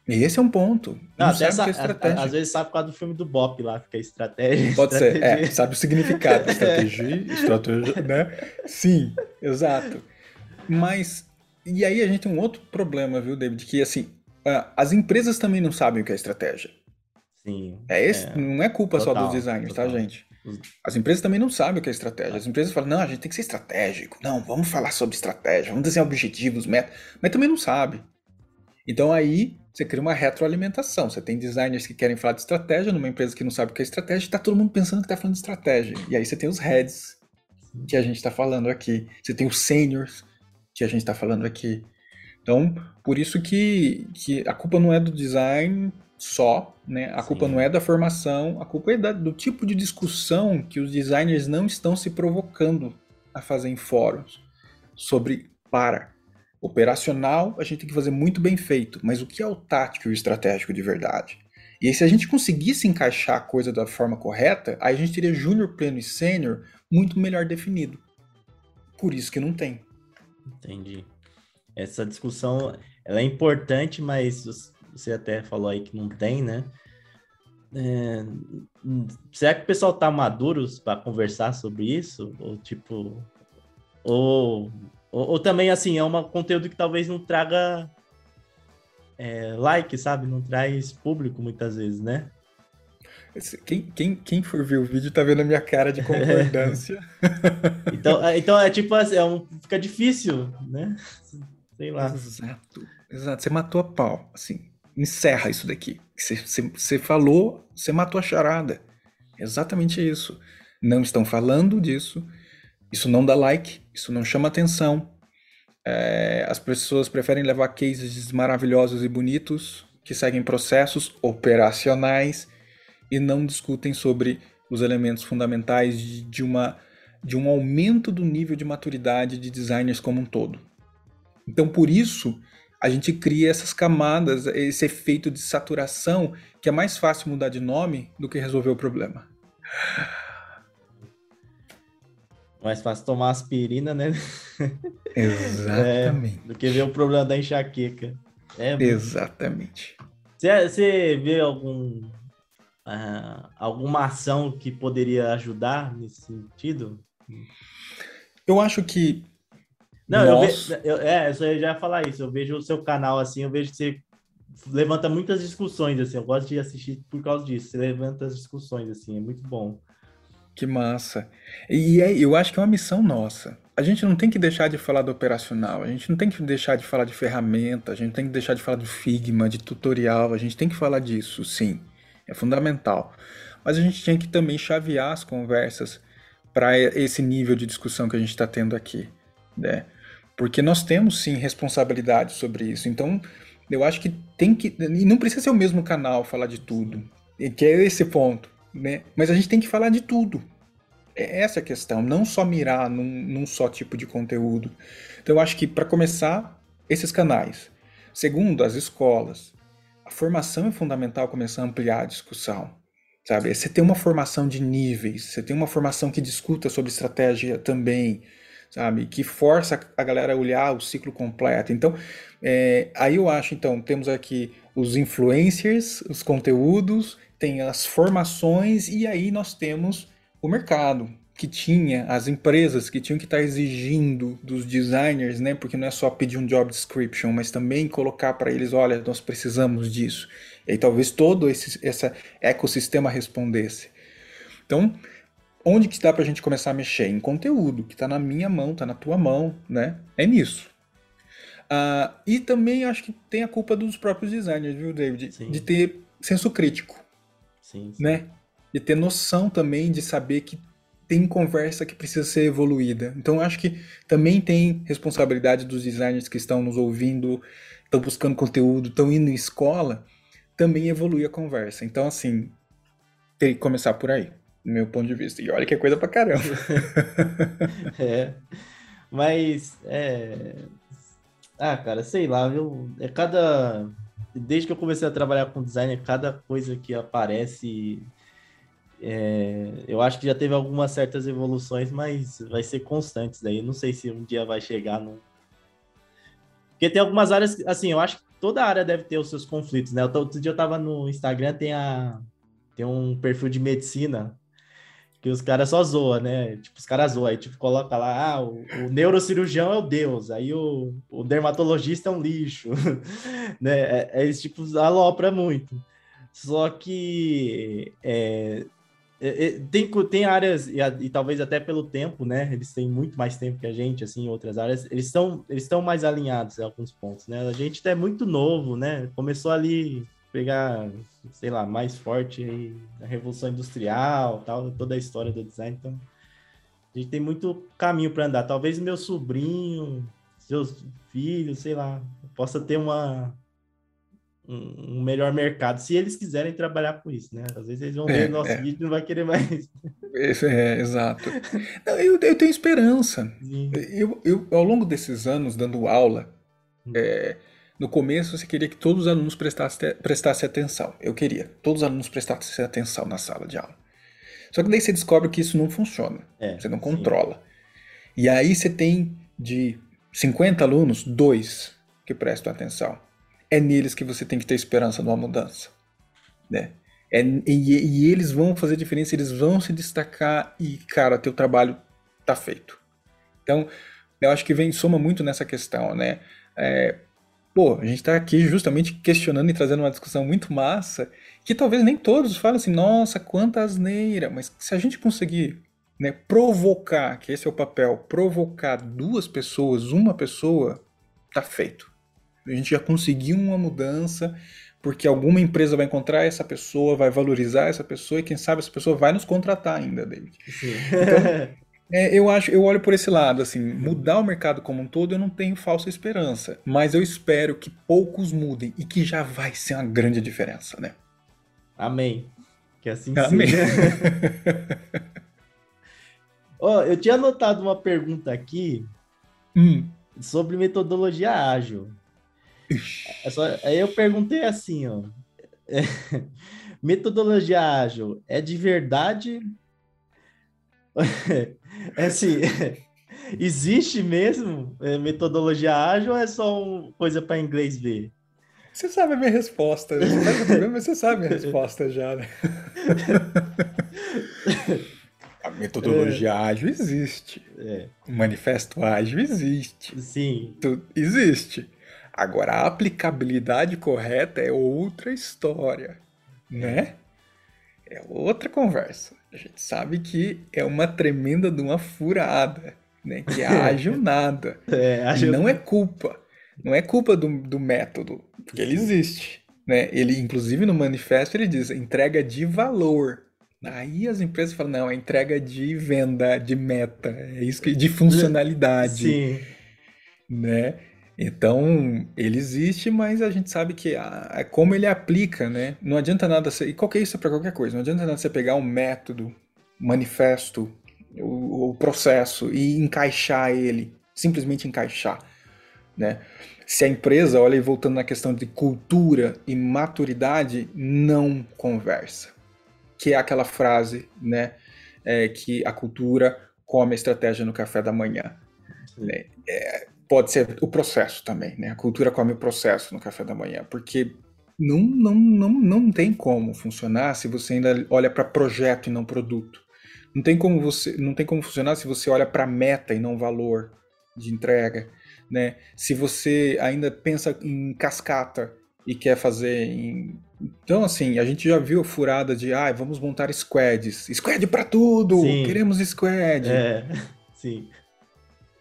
E esse é um ponto. Não, não sabe é estratégia. Às vezes sabe por causa do filme do Bop lá, que é estratégia. Pode estratégia. ser, é, sabe o significado. Estratégia, estratégia, né? Sim, exato. Mas, e aí a gente tem um outro problema, viu, David? Que assim, as empresas também não sabem o que é estratégia. Sim. É esse, é. Não é culpa total, só dos designers, tá, total. tá, gente? As empresas também não sabem o que é estratégia. As empresas falam, não, a gente tem que ser estratégico. Não, vamos falar sobre estratégia, vamos desenhar objetivos, metas. Mas também não sabe. Então aí você cria uma retroalimentação. Você tem designers que querem falar de estratégia numa empresa que não sabe o que é estratégia, e tá todo mundo pensando que está falando de estratégia. E aí você tem os heads que a gente está falando aqui. Você tem os seniors que a gente está falando aqui. Então, por isso que, que a culpa não é do design só, né? A Sim. culpa não é da formação, a culpa é da, do tipo de discussão que os designers não estão se provocando a fazer em fóruns sobre para Operacional, a gente tem que fazer muito bem feito, mas o que é o tático e o estratégico de verdade? E aí, se a gente conseguisse encaixar a coisa da forma correta, aí a gente teria júnior, pleno e sênior muito melhor definido. Por isso que não tem. Entendi. Essa discussão ela é importante, mas você até falou aí que não tem, né? É, será que o pessoal tá maduro para conversar sobre isso? Ou tipo, ou ou, ou, também, assim, é um conteúdo que talvez não traga é, like, sabe? Não traz público muitas vezes, né? Quem, quem, quem for ver o vídeo tá vendo a minha cara de concordância. então, é, então é tipo assim, é um, fica difícil, né? Sei lá. Exato, exato. Você matou a pau, assim. Encerra isso daqui. Você, você, você falou, você matou a charada. Exatamente isso. Não estão falando disso isso não dá like, isso não chama atenção. É, as pessoas preferem levar cases maravilhosos e bonitos que seguem processos operacionais e não discutem sobre os elementos fundamentais de, uma, de um aumento do nível de maturidade de designers como um todo. Então, por isso, a gente cria essas camadas, esse efeito de saturação, que é mais fácil mudar de nome do que resolver o problema. Mais fácil tomar aspirina, né? Exatamente. É, do que ver o problema da enxaqueca. É, Exatamente. Você, você vê algum, uh, alguma ação que poderia ajudar nesse sentido? Eu acho que. Não, nós... eu, ve, eu, é, eu já ia falar isso. Eu vejo o seu canal assim, eu vejo que você levanta muitas discussões, assim. Eu gosto de assistir por causa disso. Você levanta as discussões, assim, é muito bom. Que massa. E é, eu acho que é uma missão nossa. A gente não tem que deixar de falar do operacional, a gente não tem que deixar de falar de ferramenta, a gente tem que deixar de falar do Figma, de tutorial, a gente tem que falar disso, sim. É fundamental. Mas a gente tem que também chavear as conversas para esse nível de discussão que a gente está tendo aqui, né? Porque nós temos sim responsabilidade sobre isso. Então, eu acho que tem que. E não precisa ser o mesmo canal falar de tudo. Que é esse ponto né? Mas a gente tem que falar de tudo. É essa a questão, não só mirar num, num só tipo de conteúdo. Então eu acho que para começar, esses canais. Segundo, as escolas. A formação é fundamental começar a ampliar a discussão. Sabe? Você tem uma formação de níveis, você tem uma formação que discuta sobre estratégia também, sabe? Que força a galera a olhar o ciclo completo. Então, é, aí eu acho, então, temos aqui os influencers, os conteúdos, tem as formações e aí nós temos o mercado que tinha, as empresas que tinham que estar exigindo dos designers, né? Porque não é só pedir um job description, mas também colocar para eles, olha, nós precisamos disso. E aí talvez todo esse essa ecossistema respondesse. Então, onde que dá para a gente começar a mexer? Em conteúdo, que está na minha mão, está na tua mão, né? É nisso. Uh, e também acho que tem a culpa dos próprios designers, viu, David? Sim. De ter senso crítico. Sim, sim. Né? E ter noção também de saber que tem conversa que precisa ser evoluída. Então, acho que também tem responsabilidade dos designers que estão nos ouvindo, estão buscando conteúdo, estão indo em escola, também evolui a conversa. Então, assim, tem que começar por aí, no meu ponto de vista. E olha que é coisa pra caramba. é. Mas, é. Ah, cara, sei lá, viu? É cada. Desde que eu comecei a trabalhar com design, cada coisa que aparece. É... Eu acho que já teve algumas certas evoluções, mas vai ser constantes daí. Não sei se um dia vai chegar no. Porque tem algumas áreas, assim, eu acho que toda área deve ter os seus conflitos, né? Outro dia eu tava no Instagram, tem, a, tem um perfil de medicina que os caras só zoam, né? Tipo, os caras zoam, aí tipo, coloca lá, ah, o, o neurocirurgião é o Deus, aí o, o dermatologista é um lixo, né? É, é, eles, tipo, alopra muito. Só que é, é, é, tem, tem áreas, e, e, talvez até pelo tempo, né? Eles têm muito mais tempo que a gente, assim, em outras áreas, eles estão eles estão mais alinhados em alguns pontos, né? A gente é muito novo, né? Começou ali pegar, sei lá, mais forte aí a Revolução Industrial, tal, toda a história do design. Então, a gente tem muito caminho para andar. Talvez meu sobrinho, seus filhos, sei lá, possa ter uma um, melhor mercado, se eles quiserem trabalhar com isso, né? Às vezes eles vão ver é, nosso é. vídeo e não vai querer mais. Isso é, exato. Não, eu, eu tenho esperança. Eu, eu, ao longo desses anos, dando aula, hum. é, no começo, você queria que todos os alunos prestassem, prestassem atenção. Eu queria. Todos os alunos prestassem atenção na sala de aula. Só que daí você descobre que isso não funciona. É, você não controla. Sim. E aí você tem de 50 alunos, dois que prestam atenção. É neles que você tem que ter esperança numa mudança. Né? É, e, e, eles vão fazer diferença, eles vão se destacar e, cara, teu trabalho tá feito. Então, eu acho que vem soma muito nessa questão, né? É, pô, a gente está aqui justamente questionando e trazendo uma discussão muito massa, que talvez nem todos falem assim, nossa, quanta asneira, mas se a gente conseguir né, provocar, que esse é o papel, provocar duas pessoas, uma pessoa, tá feito. A gente já conseguiu uma mudança, porque alguma empresa vai encontrar essa pessoa, vai valorizar essa pessoa, e quem sabe essa pessoa vai nos contratar ainda, David. Então, É, eu acho, eu olho por esse lado, assim, mudar o mercado como um todo eu não tenho falsa esperança, mas eu espero que poucos mudem e que já vai ser uma grande diferença, né? Amém. Que assim Amém. seja. oh, eu tinha anotado uma pergunta aqui hum. sobre metodologia ágil. É só, aí eu perguntei assim, ó. metodologia ágil é de verdade é assim, existe mesmo é, metodologia ágil ou é só um, coisa para inglês ver? Você sabe a minha resposta. Né? Você tá mas você sabe a resposta já, né? A metodologia é. ágil existe. É. O manifesto ágil existe. Sim. Tudo existe. Agora, a aplicabilidade correta é outra história, né? É outra conversa. A gente sabe que é uma tremenda de uma furada, né? Que é ágil nada. É, ágil... Não é culpa. Não é culpa do, do método, porque ele existe. Né? Ele, inclusive, no manifesto, ele diz entrega de valor. Aí as empresas falam, não, é entrega de venda, de meta, é isso que de funcionalidade. Sim. Né? Então, ele existe, mas a gente sabe que é como ele aplica, né? Não adianta nada ser. E qualquer isso é para qualquer coisa. Não adianta nada você pegar um método, manifesto, o, o, processo e encaixar ele, simplesmente encaixar, né? Se a empresa, olha, e voltando na questão de cultura e maturidade, não conversa. Que é aquela frase, né? É, que a cultura come a estratégia no café da manhã. Né? É, pode ser o processo também, né? A cultura come o processo no café da manhã, porque não, não, não, não tem como funcionar se você ainda olha para projeto e não produto. Não tem como você, não tem como funcionar se você olha para meta e não valor de entrega, né? Se você ainda pensa em cascata e quer fazer em então, assim, a gente já viu a furada de, ah, vamos montar squads. Squad para tudo! Sim. Queremos squad! É, sim.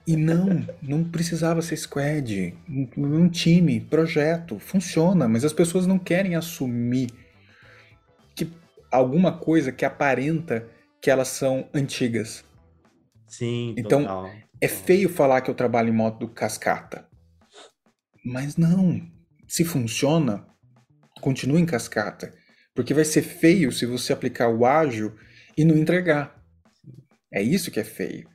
E não, não precisava ser squad, um time, projeto, funciona, mas as pessoas não querem assumir que alguma coisa que aparenta que elas são antigas. Sim, então total. é feio falar que eu trabalho em modo cascata. Mas não, se funciona, continua em cascata. Porque vai ser feio se você aplicar o ágil e não entregar. É isso que é feio.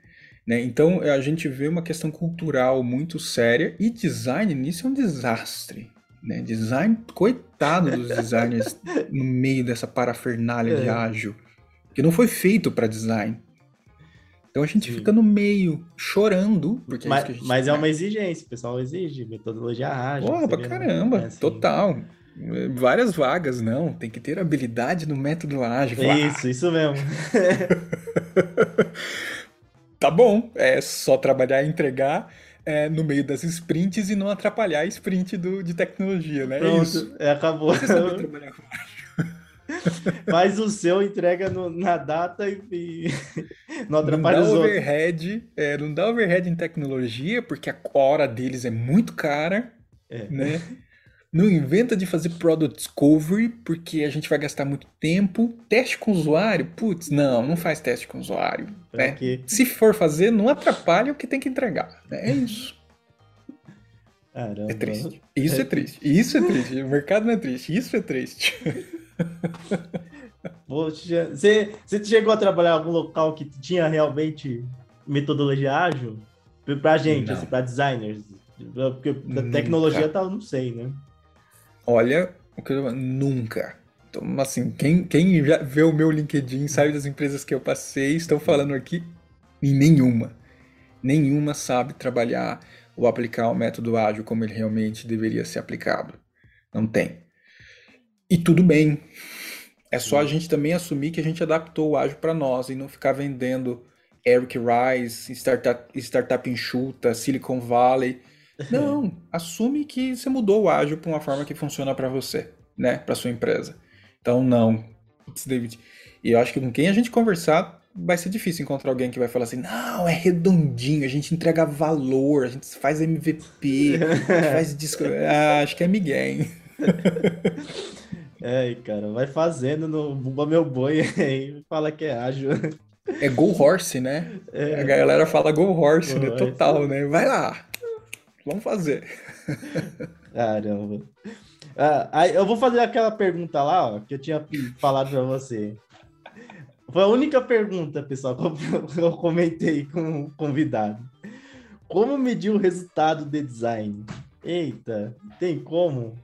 Né? Então a gente vê uma questão cultural muito séria e design nisso é um desastre. Né? Design, coitado dos designers no meio dessa parafernália é. de ágil, que não foi feito para design. Então a gente Sim. fica no meio, chorando. Porque é mas é, mas é uma exigência, o pessoal exige, metodologia ágil. Porra, pra caramba, é assim. total. Várias vagas, não. Tem que ter habilidade no método ágil. Isso, isso mesmo. tá bom, é só trabalhar e entregar é, no meio das sprints e não atrapalhar a sprint do, de tecnologia, né? Pronto, isso. É, acabou. Você sabe trabalhar com. Faz o seu, entrega no, na data e, e não atrapalha não dá os overhead, é, não dá overhead em tecnologia, porque a hora deles é muito cara, é. né? Não inventa de fazer product discovery, porque a gente vai gastar muito tempo. Teste com usuário? Putz, não, não faz teste com usuário. Né? Se for fazer, não atrapalha o que tem que entregar. Né? É isso. Caramba. É triste. Isso é... é triste. Isso é triste. O mercado não é triste. Isso é triste. Poxa, você, você chegou a trabalhar em algum local que tinha realmente metodologia ágil? Pra gente, assim, pra designers? Porque da tecnologia tá, não sei, né? Olha, o que eu nunca. Então, assim, quem, quem já vê o meu LinkedIn, sabe das empresas que eu passei, estão falando aqui em nenhuma. Nenhuma sabe trabalhar ou aplicar o método ágil como ele realmente deveria ser aplicado. Não tem. E tudo bem. É só a gente também assumir que a gente adaptou o ágil para nós e não ficar vendendo Eric Rice, startup, startup enxuta, Silicon Valley não, assume que você mudou o ágil para uma forma que funciona para você, né? Para sua empresa. Então, não. David. E eu acho que com quem a gente conversar, vai ser difícil encontrar alguém que vai falar assim: não, é redondinho, a gente entrega valor, a gente faz MVP, a gente faz disco. Ah, acho que é Miguel, hein? É, cara, vai fazendo no Bumba Meu Boi aí, fala que é ágil. É Go Horse, né? É. A galera fala Go Horse, Go né? Horse. Total, né? Vai lá. Vamos fazer. Caramba. Ah, eu vou fazer aquela pergunta lá, ó, que eu tinha falado para você. Foi a única pergunta, pessoal, que eu comentei com o convidado. Como medir o resultado de design? Eita, tem como?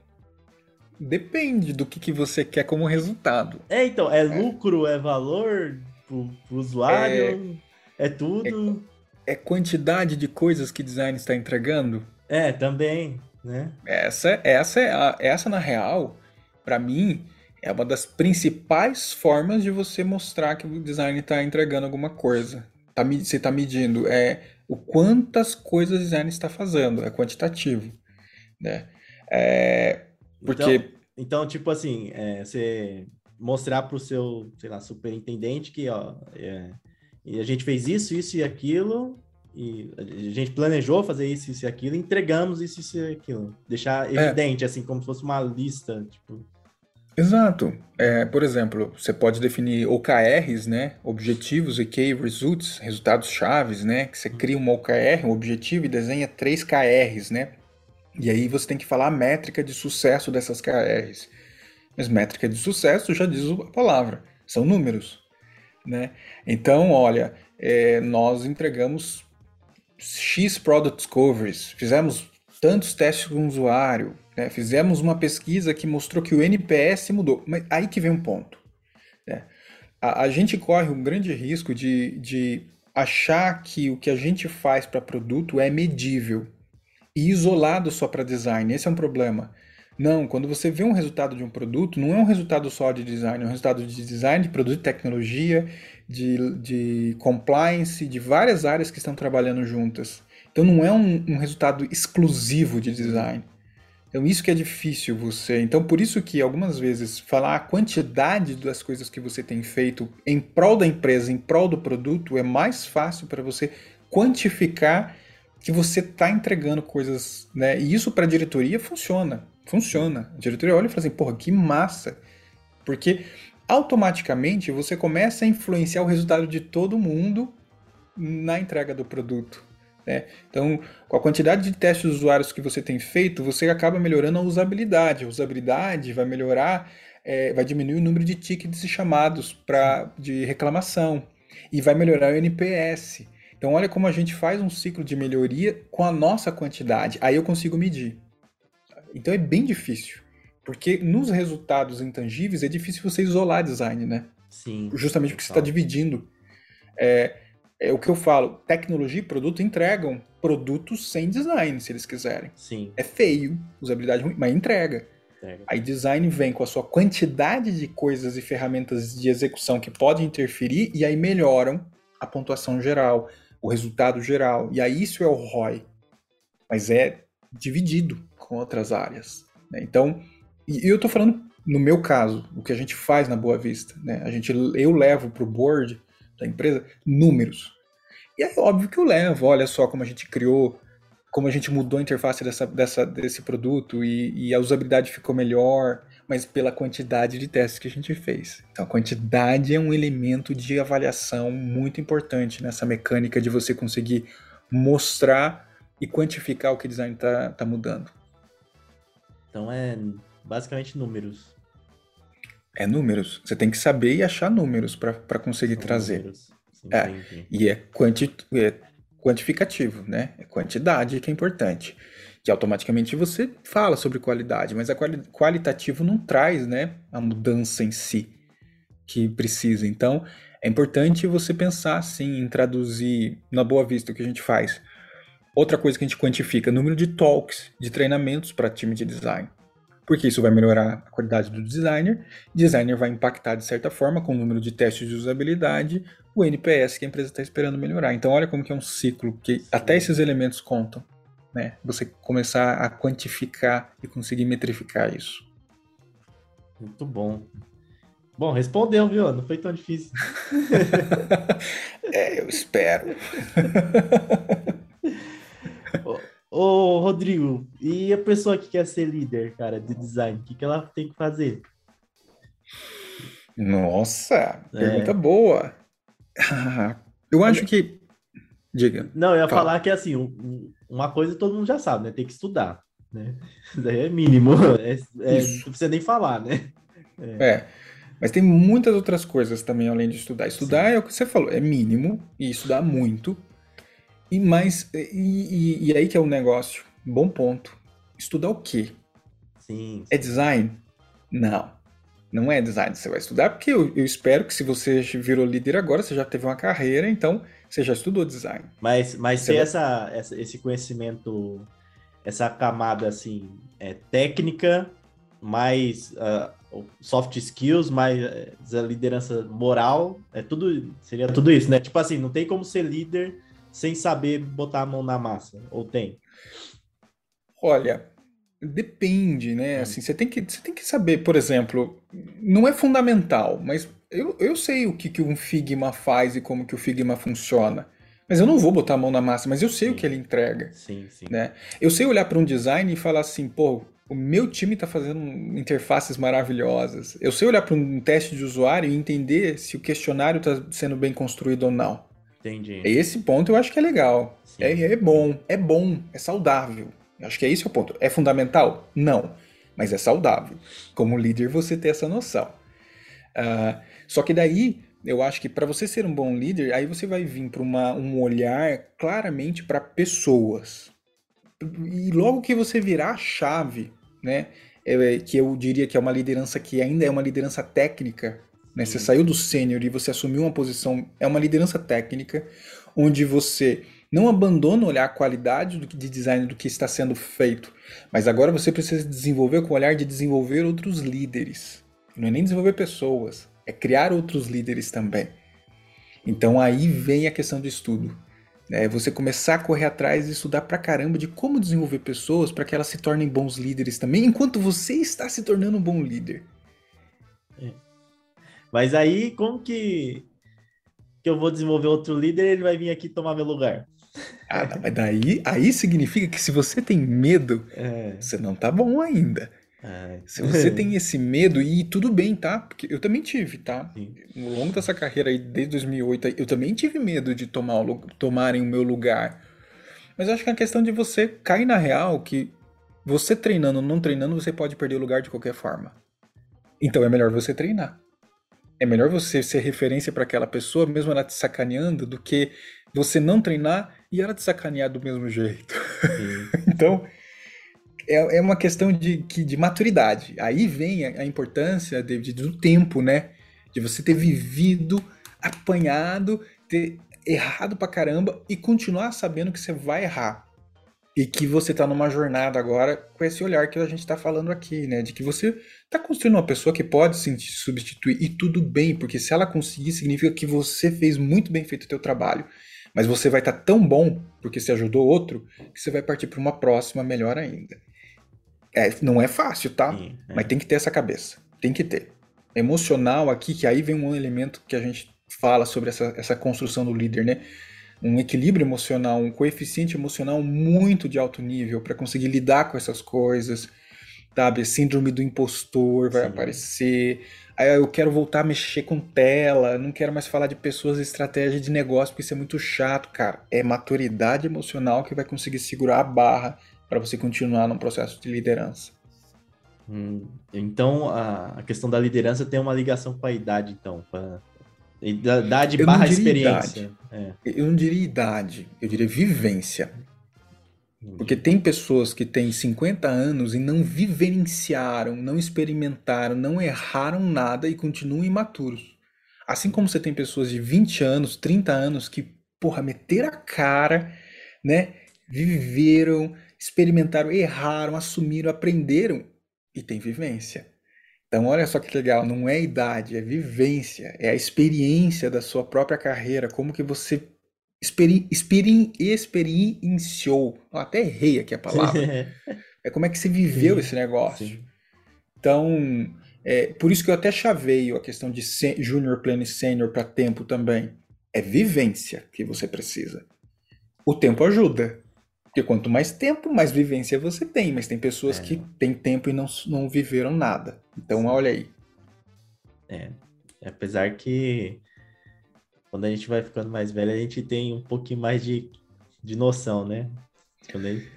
Depende do que, que você quer como resultado. É, então, é, é. lucro, é valor pro, pro usuário, é, é tudo. É, é, quantidade de coisas que design está entregando? É, também, né? Essa, essa, é a, essa na real, para mim, é uma das principais formas de você mostrar que o design está entregando alguma coisa. Tá, você está medindo é o quantas coisas o design está fazendo, é quantitativo, né? É, porque... Então, então tipo assim, é, você mostrar para o seu, sei lá, superintendente que, ó, é, a gente fez isso, isso e aquilo, e a gente planejou fazer isso, isso e aquilo, entregamos isso, isso e aquilo. Deixar é. evidente, é. assim, como se fosse uma lista, tipo... Exato. É, por exemplo, você pode definir OKRs, né? Objetivos e Key Results, resultados chaves, né? Que você cria uma OKR, um objetivo, e desenha três KRs, né? E aí você tem que falar a métrica de sucesso dessas KRs. Mas métrica de sucesso já diz a palavra, são números, né? Então, olha, é, nós entregamos X Product Discoveries, fizemos tantos testes com o usuário, né? fizemos uma pesquisa que mostrou que o NPS mudou. Mas aí que vem um ponto. Né? A, a, gente corre um grande risco de, de achar que o que a gente faz para produto é medível e isolado só para design. Esse é um problema. Não, quando você vê um resultado de um produto, não é um resultado só de design, é um resultado de design, de produto de tecnologia, de, de compliance, de várias áreas que estão trabalhando juntas. Então não é um, um resultado exclusivo de design. Então isso que é difícil você. Então por isso que algumas vezes falar a quantidade das coisas que você tem feito em prol da empresa, em prol do produto, é mais fácil para você quantificar que você está entregando coisas, né? E isso para a diretoria funciona, funciona. A diretoria olha e fala assim, porra, que massa, porque automaticamente você começa a influenciar o resultado de todo mundo na entrega do produto. Né? Então, com a quantidade de testes de usuários que você tem feito, você acaba melhorando a usabilidade. A usabilidade vai melhorar, é, vai diminuir o número de tickets e chamados pra, de reclamação. E vai melhorar o NPS. Então, olha como a gente faz um ciclo de melhoria com a nossa quantidade. Aí eu consigo medir. Então é bem difícil. Porque nos resultados intangíveis é difícil você isolar design, né? Sim. Justamente porque você está dividindo. É, é o que eu falo, tecnologia e produto entregam produtos sem design, se eles quiserem. Sim. É feio, usabilidade ruim, mas entrega. entrega. Aí design vem com a sua quantidade de coisas e ferramentas de execução que podem interferir e aí melhoram a pontuação geral, o resultado geral. E aí isso é o ROI. Mas é dividido com outras áreas. Né? Então, e eu estou falando no meu caso, o que a gente faz na Boa Vista. Né? A gente, eu levo para o board da empresa números. E é óbvio que eu levo, olha só como a gente criou, como a gente mudou a interface dessa, dessa, desse produto e, e a usabilidade ficou melhor, mas pela quantidade de testes que a gente fez. Então a quantidade é um elemento de avaliação muito importante nessa mecânica de você conseguir mostrar e quantificar o que o design está tá mudando. Então é basicamente números. É números. Você tem que saber e achar números para conseguir São trazer. Números. Sim, é. E é, quanti é quantificativo, né? É quantidade que é importante. Que automaticamente você fala sobre qualidade, mas a quali qualitativo não traz, né, a mudança em si que precisa. Então, é importante você pensar sim em traduzir na boa vista o que a gente faz. Outra coisa que a gente quantifica, número de talks, de treinamentos para time de design porque isso vai melhorar a qualidade do designer. Designer vai impactar de certa forma com o número de testes de usabilidade, o NPS que a empresa está esperando melhorar. Então olha como que é um ciclo que até esses elementos contam, né? Você começar a quantificar e conseguir metrificar isso. Muito bom. Bom, respondeu, viu? Não foi tão difícil. é, eu espero. Ô, Rodrigo, e a pessoa que quer ser líder, cara, de design, o que, que ela tem que fazer? Nossa, é. pergunta boa. Eu acho que. Diga. Não, eu ia fala. falar que assim, uma coisa todo mundo já sabe, né? Tem que estudar. Né? Isso daí é mínimo. É, é, não precisa nem falar, né? É. é. Mas tem muitas outras coisas também além de estudar. Estudar Sim. é o que você falou, é mínimo, e estudar muito. E mais, e, e, e aí que é o um negócio. Bom ponto. Estudar o quê? Sim, sim. É design? Não. Não é design. Você vai estudar porque eu, eu, espero que se você virou líder agora, você já teve uma carreira, então você já estudou design. Mas, mas se vai... essa, essa, esse conhecimento, essa camada assim, é técnica, mais uh, soft skills, mais uh, liderança moral, é tudo, seria tudo isso, né? Tipo assim, não tem como ser líder sem saber botar a mão na massa? Ou tem? Olha, depende, né? Hum. Assim, você tem que, você tem que saber, por exemplo, não é fundamental, mas eu, eu sei o que, que um Figma faz e como que o Figma funciona. Mas eu não vou botar a mão na massa, mas eu sei sim. o que ele entrega. Sim, sim. Né? Eu sei olhar para um design e falar assim, pô, o meu time está fazendo interfaces maravilhosas. Eu sei olhar para um teste de usuário e entender se o questionário está sendo bem construído ou não. Entendi. Esse ponto eu acho que é legal. É, é, bom, é bom, é saudável. Eu acho que é esse o ponto. É fundamental? Não. Mas é saudável. Como líder, você ter essa noção. Uh, só que daí, eu acho que para você ser um bom líder, aí você vai vir para um olhar claramente para pessoas. E logo que você virar a chave, né? É, que eu diria que é uma liderança que ainda é uma liderança técnica, né? Você saiu do sênior e você assumiu uma posição, é uma liderança técnica, onde você não abandona olhar a qualidade do, de design do que está sendo feito, mas agora você precisa desenvolver com o olhar de desenvolver outros líderes. Não é nem desenvolver pessoas, é criar outros líderes também. Então aí vem a questão do estudo. É você começar a correr atrás e estudar pra caramba de como desenvolver pessoas para que elas se tornem bons líderes também, enquanto você está se tornando um bom líder. Mas aí, como que, que eu vou desenvolver outro líder ele vai vir aqui tomar meu lugar? Ah, não, mas daí aí significa que se você tem medo, é. você não tá bom ainda. É. Se você tem esse medo, e tudo bem, tá? Porque eu também tive, tá? Sim. Ao longo dessa carreira aí, desde 2008, eu também tive medo de tomar o, tomarem o meu lugar. Mas eu acho que é uma questão de você cair na real que você treinando ou não treinando, você pode perder o lugar de qualquer forma. Então é melhor você treinar. É melhor você ser referência para aquela pessoa, mesmo ela te sacaneando, do que você não treinar e ela te sacanear do mesmo jeito. então, é, é uma questão de, de maturidade. Aí vem a, a importância, David, do tempo, né? De você ter vivido, apanhado, ter errado pra caramba e continuar sabendo que você vai errar. E que você tá numa jornada agora com esse olhar que a gente tá falando aqui, né? De que você tá construindo uma pessoa que pode se substituir e tudo bem, porque se ela conseguir, significa que você fez muito bem feito o teu trabalho. Mas você vai estar tá tão bom, porque você ajudou outro, que você vai partir para uma próxima melhor ainda. É, não é fácil, tá? Sim, é. Mas tem que ter essa cabeça. Tem que ter. Emocional aqui, que aí vem um elemento que a gente fala sobre essa, essa construção do líder, né? Um equilíbrio emocional, um coeficiente emocional muito de alto nível para conseguir lidar com essas coisas, sabe? Síndrome do impostor vai Sim. aparecer. Aí eu quero voltar a mexer com tela, não quero mais falar de pessoas e estratégia de negócio, porque isso é muito chato, cara. É maturidade emocional que vai conseguir segurar a barra para você continuar num processo de liderança. Hum, então a, a, questão da liderança tem uma ligação com a idade, então. Pra... Idade eu barra experiência. É. Eu não diria idade, eu diria vivência. Porque tem pessoas que têm 50 anos e não vivenciaram, não experimentaram, não erraram nada e continuam imaturos. Assim como você tem pessoas de 20 anos, 30 anos que, porra, meteram a cara, né? Viveram, experimentaram, erraram, assumiram, aprenderam e tem vivência. Então, olha só que legal, não é idade, é vivência, é a experiência da sua própria carreira, como que você experi, experi, experienciou. Eu até errei aqui a palavra. é como é que você viveu Sim. esse negócio. Sim. Então, é, por isso que eu até chaveio a questão de junior, pleno e sênior para tempo também. É vivência que você precisa. O tempo ajuda, porque quanto mais tempo, mais vivência você tem. Mas tem pessoas é. que têm tempo e não, não viveram nada. Então, Sim. olha aí. É. Apesar que quando a gente vai ficando mais velho, a gente tem um pouquinho mais de, de noção, né? Quando gente,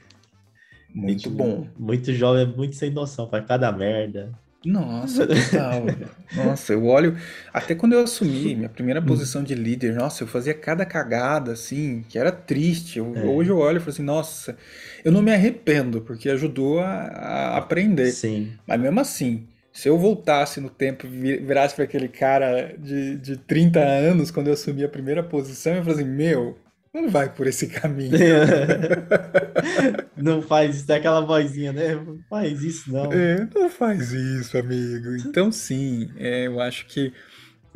muito bom. Muito jovem, muito sem noção, faz cada merda. Nossa, total. nossa, eu olho. Até quando eu assumi minha primeira posição de líder, nossa, eu fazia cada cagada, assim, que era triste. Eu, é. Hoje eu olho e falo assim, nossa, eu não me arrependo, porque ajudou a, a aprender. Sim. Mas mesmo assim, se eu voltasse no tempo e virasse para aquele cara de, de 30 anos, quando eu assumi a primeira posição, eu falei assim, meu, não vai por esse caminho. não faz isso, tem aquela vozinha, né? Não faz isso, não. É, não faz isso, amigo. Então, sim, é, eu acho que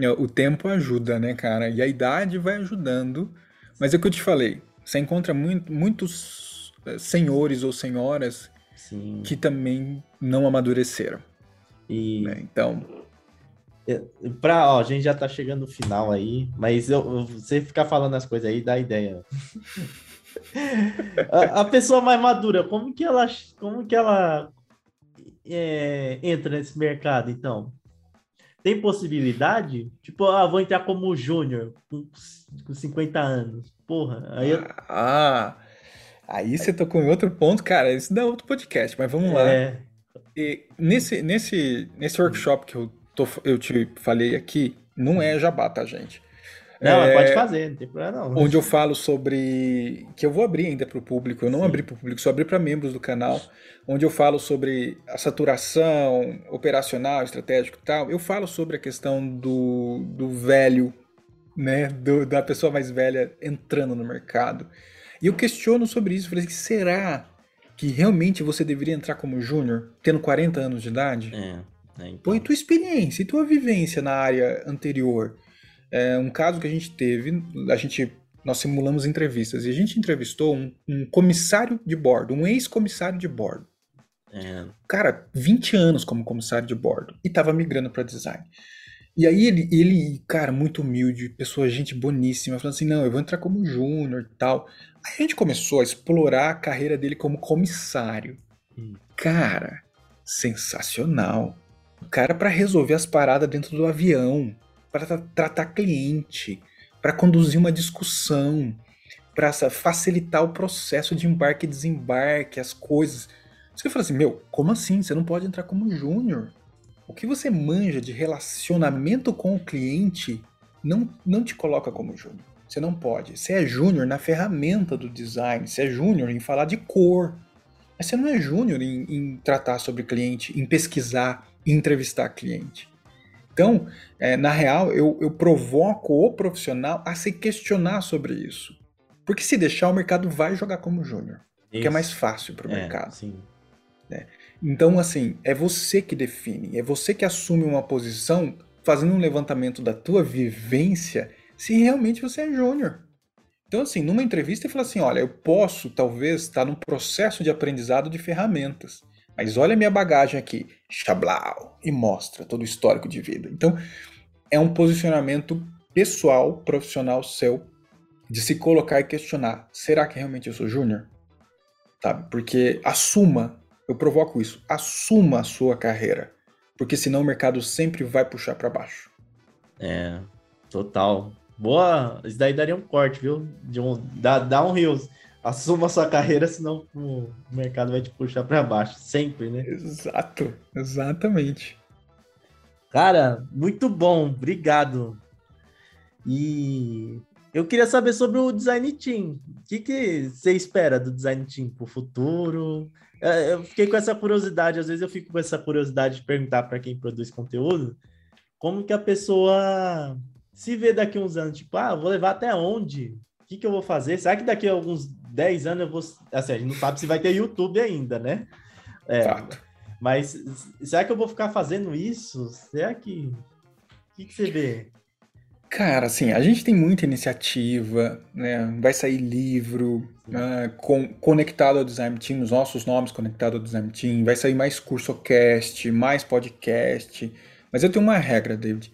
é, o tempo ajuda, né, cara? E a idade vai ajudando. Mas é o que eu te falei, você encontra muito, muitos é, senhores ou senhoras sim. que também não amadureceram. E... Né? Então, Pra, ó, a gente já tá chegando no final aí, mas eu, você ficar falando as coisas aí dá ideia. a, a, pessoa mais madura, como que ela, como que ela é, entra nesse mercado, então? Tem possibilidade? Tipo, ah, vou entrar como júnior com, com 50 anos. Porra, aí eu... Ah, aí você tocou em outro ponto, cara, isso dá outro podcast, mas vamos lá. É... E nesse, nesse, nesse workshop que eu tô, eu te falei aqui, não é jabá, tá, gente? Não, é, pode fazer, não tem problema não. Onde eu falo sobre. que eu vou abrir ainda para o público, eu não Sim. abri para o público, só abri para membros do canal, onde eu falo sobre a saturação operacional, estratégico e tal. Eu falo sobre a questão do, do velho, né? Do, da pessoa mais velha entrando no mercado. E eu questiono sobre isso. Falei, será que realmente você deveria entrar como júnior, tendo 40 anos de idade? É. Né? Então... Põe tua experiência e tua vivência na área anterior. É um caso que a gente teve, a gente nós simulamos entrevistas e a gente entrevistou um, um comissário de bordo, um ex-comissário de bordo. É. Cara, 20 anos como comissário de bordo e tava migrando para design. E aí ele, ele, cara, muito humilde, pessoa, gente boníssima, falando assim, não, eu vou entrar como júnior e tal. Aí a gente começou a explorar a carreira dele como comissário. Hum. Cara, sensacional. O cara para resolver as paradas dentro do avião, para tra tratar cliente, para conduzir uma discussão, para facilitar o processo de embarque e desembarque, as coisas. Você fala assim, meu, como assim? Você não pode entrar como júnior. O que você manja de relacionamento com o cliente não, não te coloca como júnior. Você não pode. Você é júnior na ferramenta do design, você é júnior em falar de cor. Mas você não é júnior em, em, tratar sobre cliente, em pesquisar, entrevistar cliente. Então, é, na real, eu, eu provoco o profissional a se questionar sobre isso. Porque se deixar, o mercado vai jogar como júnior. Que é mais fácil para o é, mercado. Sim. Né? Então, assim, é você que define, é você que assume uma posição fazendo um levantamento da tua vivência se realmente você é júnior. Então, assim, numa entrevista, ele fala assim: olha, eu posso talvez estar num processo de aprendizado de ferramentas, mas olha minha bagagem aqui, chablau, e mostra todo o histórico de vida. Então, é um posicionamento pessoal, profissional seu, de se colocar e questionar: será que realmente eu sou júnior? Sabe? Porque assuma, eu provoco isso, assuma a sua carreira, porque senão o mercado sempre vai puxar para baixo. É, total. Boa, isso daí daria um corte, viu? De um, dá, dá um rios. Assuma sua carreira, senão o mercado vai te puxar para baixo, sempre, né? Exato, exatamente. Cara, muito bom, obrigado. E eu queria saber sobre o design team. O que, que você espera do design team para o futuro? É, eu fiquei com essa curiosidade, às vezes eu fico com essa curiosidade de perguntar para quem produz conteúdo como que a pessoa se vê daqui uns anos, tipo, ah, vou levar até onde? O que, que eu vou fazer? Será que daqui a alguns 10 anos eu vou. Assim, a gente não sabe se vai ter YouTube ainda, né? É, Fato. Mas será que eu vou ficar fazendo isso? Será que. O que, que você vê? Cara, assim, a gente tem muita iniciativa, né? Vai sair livro uh, com, conectado ao Design Team, os nossos nomes conectados ao Design Team, vai sair mais cursocast, mais podcast. Mas eu tenho uma regra, David.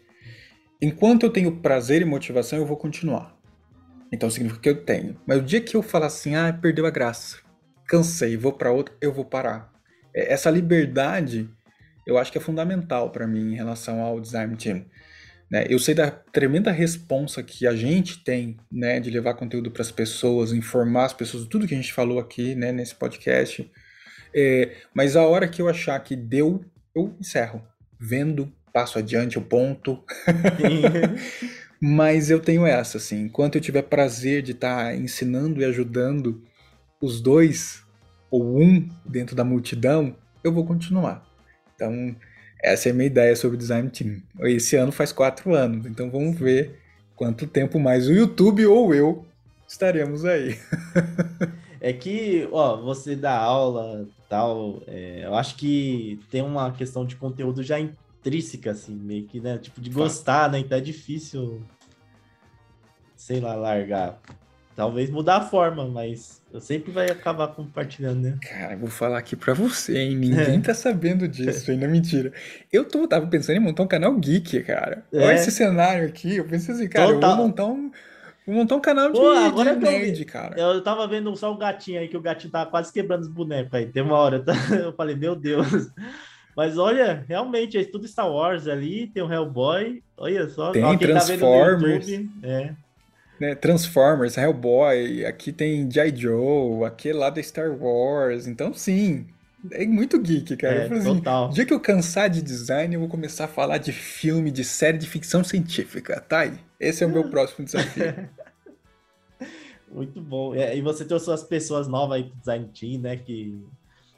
Enquanto eu tenho prazer e motivação, eu vou continuar. Então significa que eu tenho. Mas o dia que eu falar assim, ah, perdeu a graça, cansei, vou para outra, eu vou parar. É, essa liberdade, eu acho que é fundamental para mim em relação ao design team. Né? Eu sei da tremenda responsa que a gente tem, né, de levar conteúdo para as pessoas, informar as pessoas, tudo que a gente falou aqui, né, nesse podcast. É, mas a hora que eu achar que deu, eu encerro, vendo, passo adiante o ponto. mas eu tenho essa, assim, enquanto eu tiver prazer de estar tá ensinando e ajudando os dois ou um dentro da multidão, eu vou continuar. Então, essa é a minha ideia sobre o Design Team. Esse ano faz quatro anos, então vamos ver quanto tempo mais o YouTube ou eu estaremos aí. é que, ó, você dá aula tal, é, eu acho que tem uma questão de conteúdo já intrínseca, assim, meio que, né? Tipo, de gostar, né? Então é difícil, sei lá, largar. Talvez mudar a forma, mas eu sempre vai acabar compartilhando, né? Cara, eu vou falar aqui pra você, hein? Ninguém é. tá sabendo disso, ainda é mentira. Eu tô, tava pensando em montar um canal geek, cara. É. Olha esse cenário aqui. Eu pensei assim, cara, Total. eu vou montar um. Vou montar um canal de, Pô, agora de nerd, cara. Eu tava vendo só o gatinho aí, que o gatinho tava quase quebrando os bonecos aí. Tem uma hora, eu falei, meu Deus. Mas olha, realmente, é tudo Star Wars ali, tem o Hellboy. Olha só, tem ó, Transformers. Tá YouTube, é né, Transformers, Hellboy, aqui tem G.I. Joe, aqui lá da Star Wars. Então, sim, é muito geek, cara. É, assim, total. dia que eu cansar de design, eu vou começar a falar de filme, de série de ficção científica, tá aí. Esse é o meu próximo desafio. muito bom. É, e você trouxe as pessoas novas aí pro Design Team, né? Que,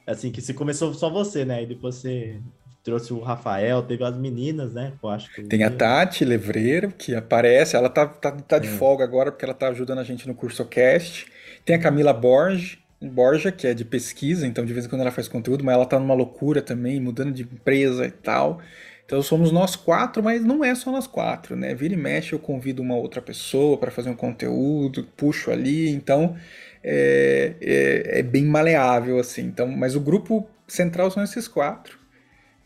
assim, que se começou só você, né? E depois você trouxe o Rafael, teve as meninas, né? Eu acho que Tem a Tati Levreiro, que aparece, ela tá, tá, tá de é. folga agora porque ela tá ajudando a gente no curso Cast. Tem a Camila Borges, Borja, que é de pesquisa, então de vez em quando ela faz conteúdo, mas ela tá numa loucura também, mudando de empresa e tal. Então somos nós quatro, mas não é só nós quatro, né? Vira e mexe, eu convido uma outra pessoa para fazer um conteúdo, puxo ali, então é, é, é, bem maleável, assim. Então, mas o grupo central são esses quatro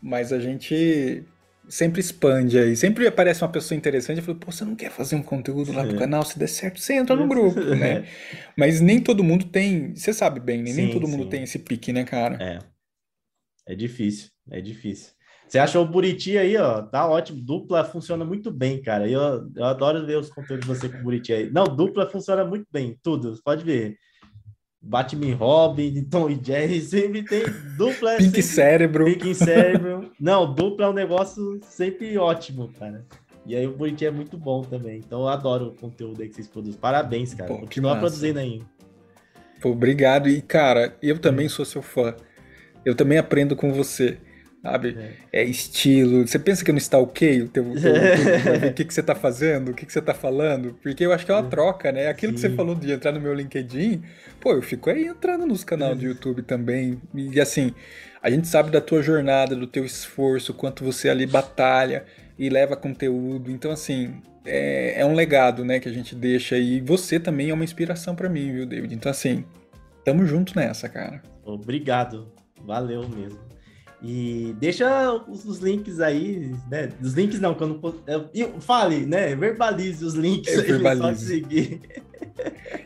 mas a gente sempre expande aí. Sempre aparece uma pessoa interessante e fala, pô, você não quer fazer um conteúdo lá no canal? Se der certo, você entra no grupo, né? Mas nem todo mundo tem, você sabe bem, né? nem todo mundo sim. tem esse pique, né, cara? É. É difícil, é difícil. Você achou o Buriti aí, ó, tá ótimo. Dupla funciona muito bem, cara. Eu, eu adoro ver os conteúdos de você com o Buriti aí. Não, dupla funciona muito bem, tudo. Pode ver. Batman Robin, Tom e Jerry, sempre tem dupla. Pink sempre... Cérebro. Pink Cérebro. Não, dupla é um negócio sempre ótimo, cara. E aí o Buriti é muito bom também. Então eu adoro o conteúdo aí que vocês produzem. Parabéns, cara. Pô, Continua produzindo aí. Pô, obrigado. E, cara, eu também sou seu fã. Eu também aprendo com você sabe? É. é. estilo. Você pensa que eu não stalkeio o teu, teu, teu, o que, que você tá fazendo, o que, que você tá falando? Porque eu acho que é uma troca, né? Aquilo Sim. que você falou de entrar no meu LinkedIn, pô, eu fico aí entrando nos canais do YouTube também. E assim, a gente sabe da tua jornada, do teu esforço, quanto você ali batalha e leva conteúdo. Então, assim, é, é um legado, né, que a gente deixa. E você também é uma inspiração para mim, viu, David? Então, assim, tamo junto nessa, cara. Obrigado. Valeu mesmo. E deixa os, os, links aí, né? Os links não, quando eu, fale, né? Verbalize os links é, aí, verbalize. seguir.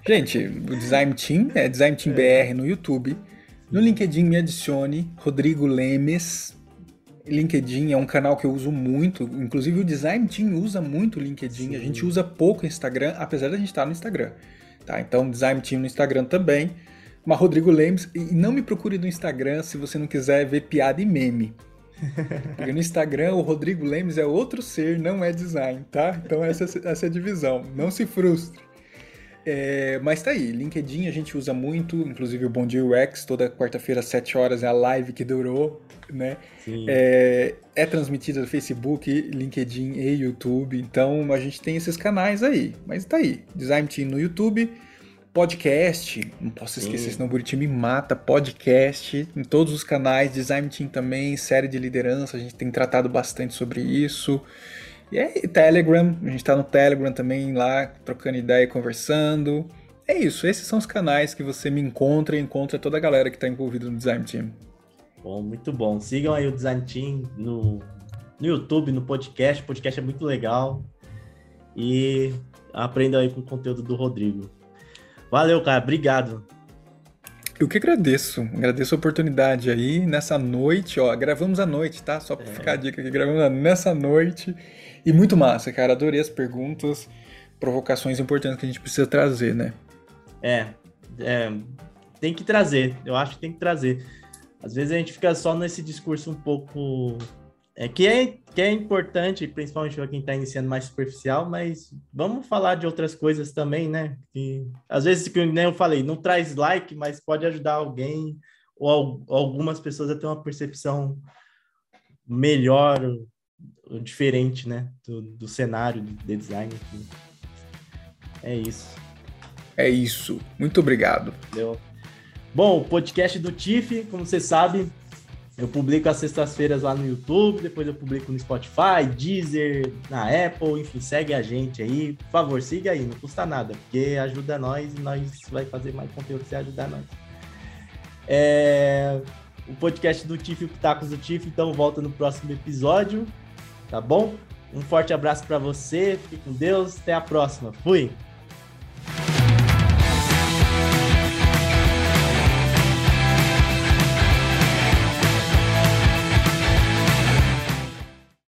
Gente, o Design Team é Design Team é. BR no YouTube. No LinkedIn me adicione Rodrigo Lemes. LinkedIn é um canal que eu uso muito, inclusive o Design Team usa muito o LinkedIn. Sim. A gente usa pouco o Instagram, apesar de a gente estar no Instagram. Tá? Então, Design Team no Instagram também. Mas Rodrigo Lemes, e não me procure no Instagram se você não quiser ver piada e meme. Porque no Instagram o Rodrigo Lemes é outro ser, não é design, tá? Então essa, essa é a divisão. Não se frustre. É, mas tá aí, LinkedIn a gente usa muito, inclusive o Bom Dia UX, toda quarta-feira às 7 horas é a live que durou, né? É, é transmitida no Facebook, LinkedIn e YouTube, então a gente tem esses canais aí. Mas tá aí, Design Team no YouTube, podcast, não posso esquecer, Sim. senão o Buriti me mata, podcast, em todos os canais, Design Team também, série de liderança, a gente tem tratado bastante sobre isso. E aí, Telegram, a gente tá no Telegram também lá, trocando ideia e conversando. É isso, esses são os canais que você me encontra e encontra toda a galera que está envolvida no Design Team. Bom, muito bom. Sigam aí o Design Team no, no YouTube, no podcast. O podcast é muito legal. E aprendam aí com o conteúdo do Rodrigo. Valeu, cara. Obrigado. Eu que agradeço. Agradeço a oportunidade aí nessa noite, ó. Gravamos à noite, tá? Só pra é. ficar a dica aqui. Gravamos nessa noite. E muito massa, cara. Adorei as perguntas, provocações importantes que a gente precisa trazer, né? É. é tem que trazer. Eu acho que tem que trazer. Às vezes a gente fica só nesse discurso um pouco é, que, é, que é importante, principalmente para quem está iniciando mais superficial, mas vamos falar de outras coisas também, né? Que, às vezes, que nem eu falei, não traz like, mas pode ajudar alguém ou algumas pessoas a ter uma percepção melhor, diferente, né? Do, do cenário de design. Enfim. É isso. É isso. Muito obrigado. Entendeu? Bom, o podcast do TIFF, como você sabe, eu publico às sextas-feiras lá no YouTube, depois eu publico no Spotify, Deezer, na Apple, enfim, segue a gente aí. Por favor, siga aí, não custa nada, porque ajuda nós e nós vai fazer mais conteúdo se ajudar nós. É... O podcast do Tiff e o Pitacos do Tiff, então volta no próximo episódio, tá bom? Um forte abraço para você, fique com Deus, até a próxima. Fui!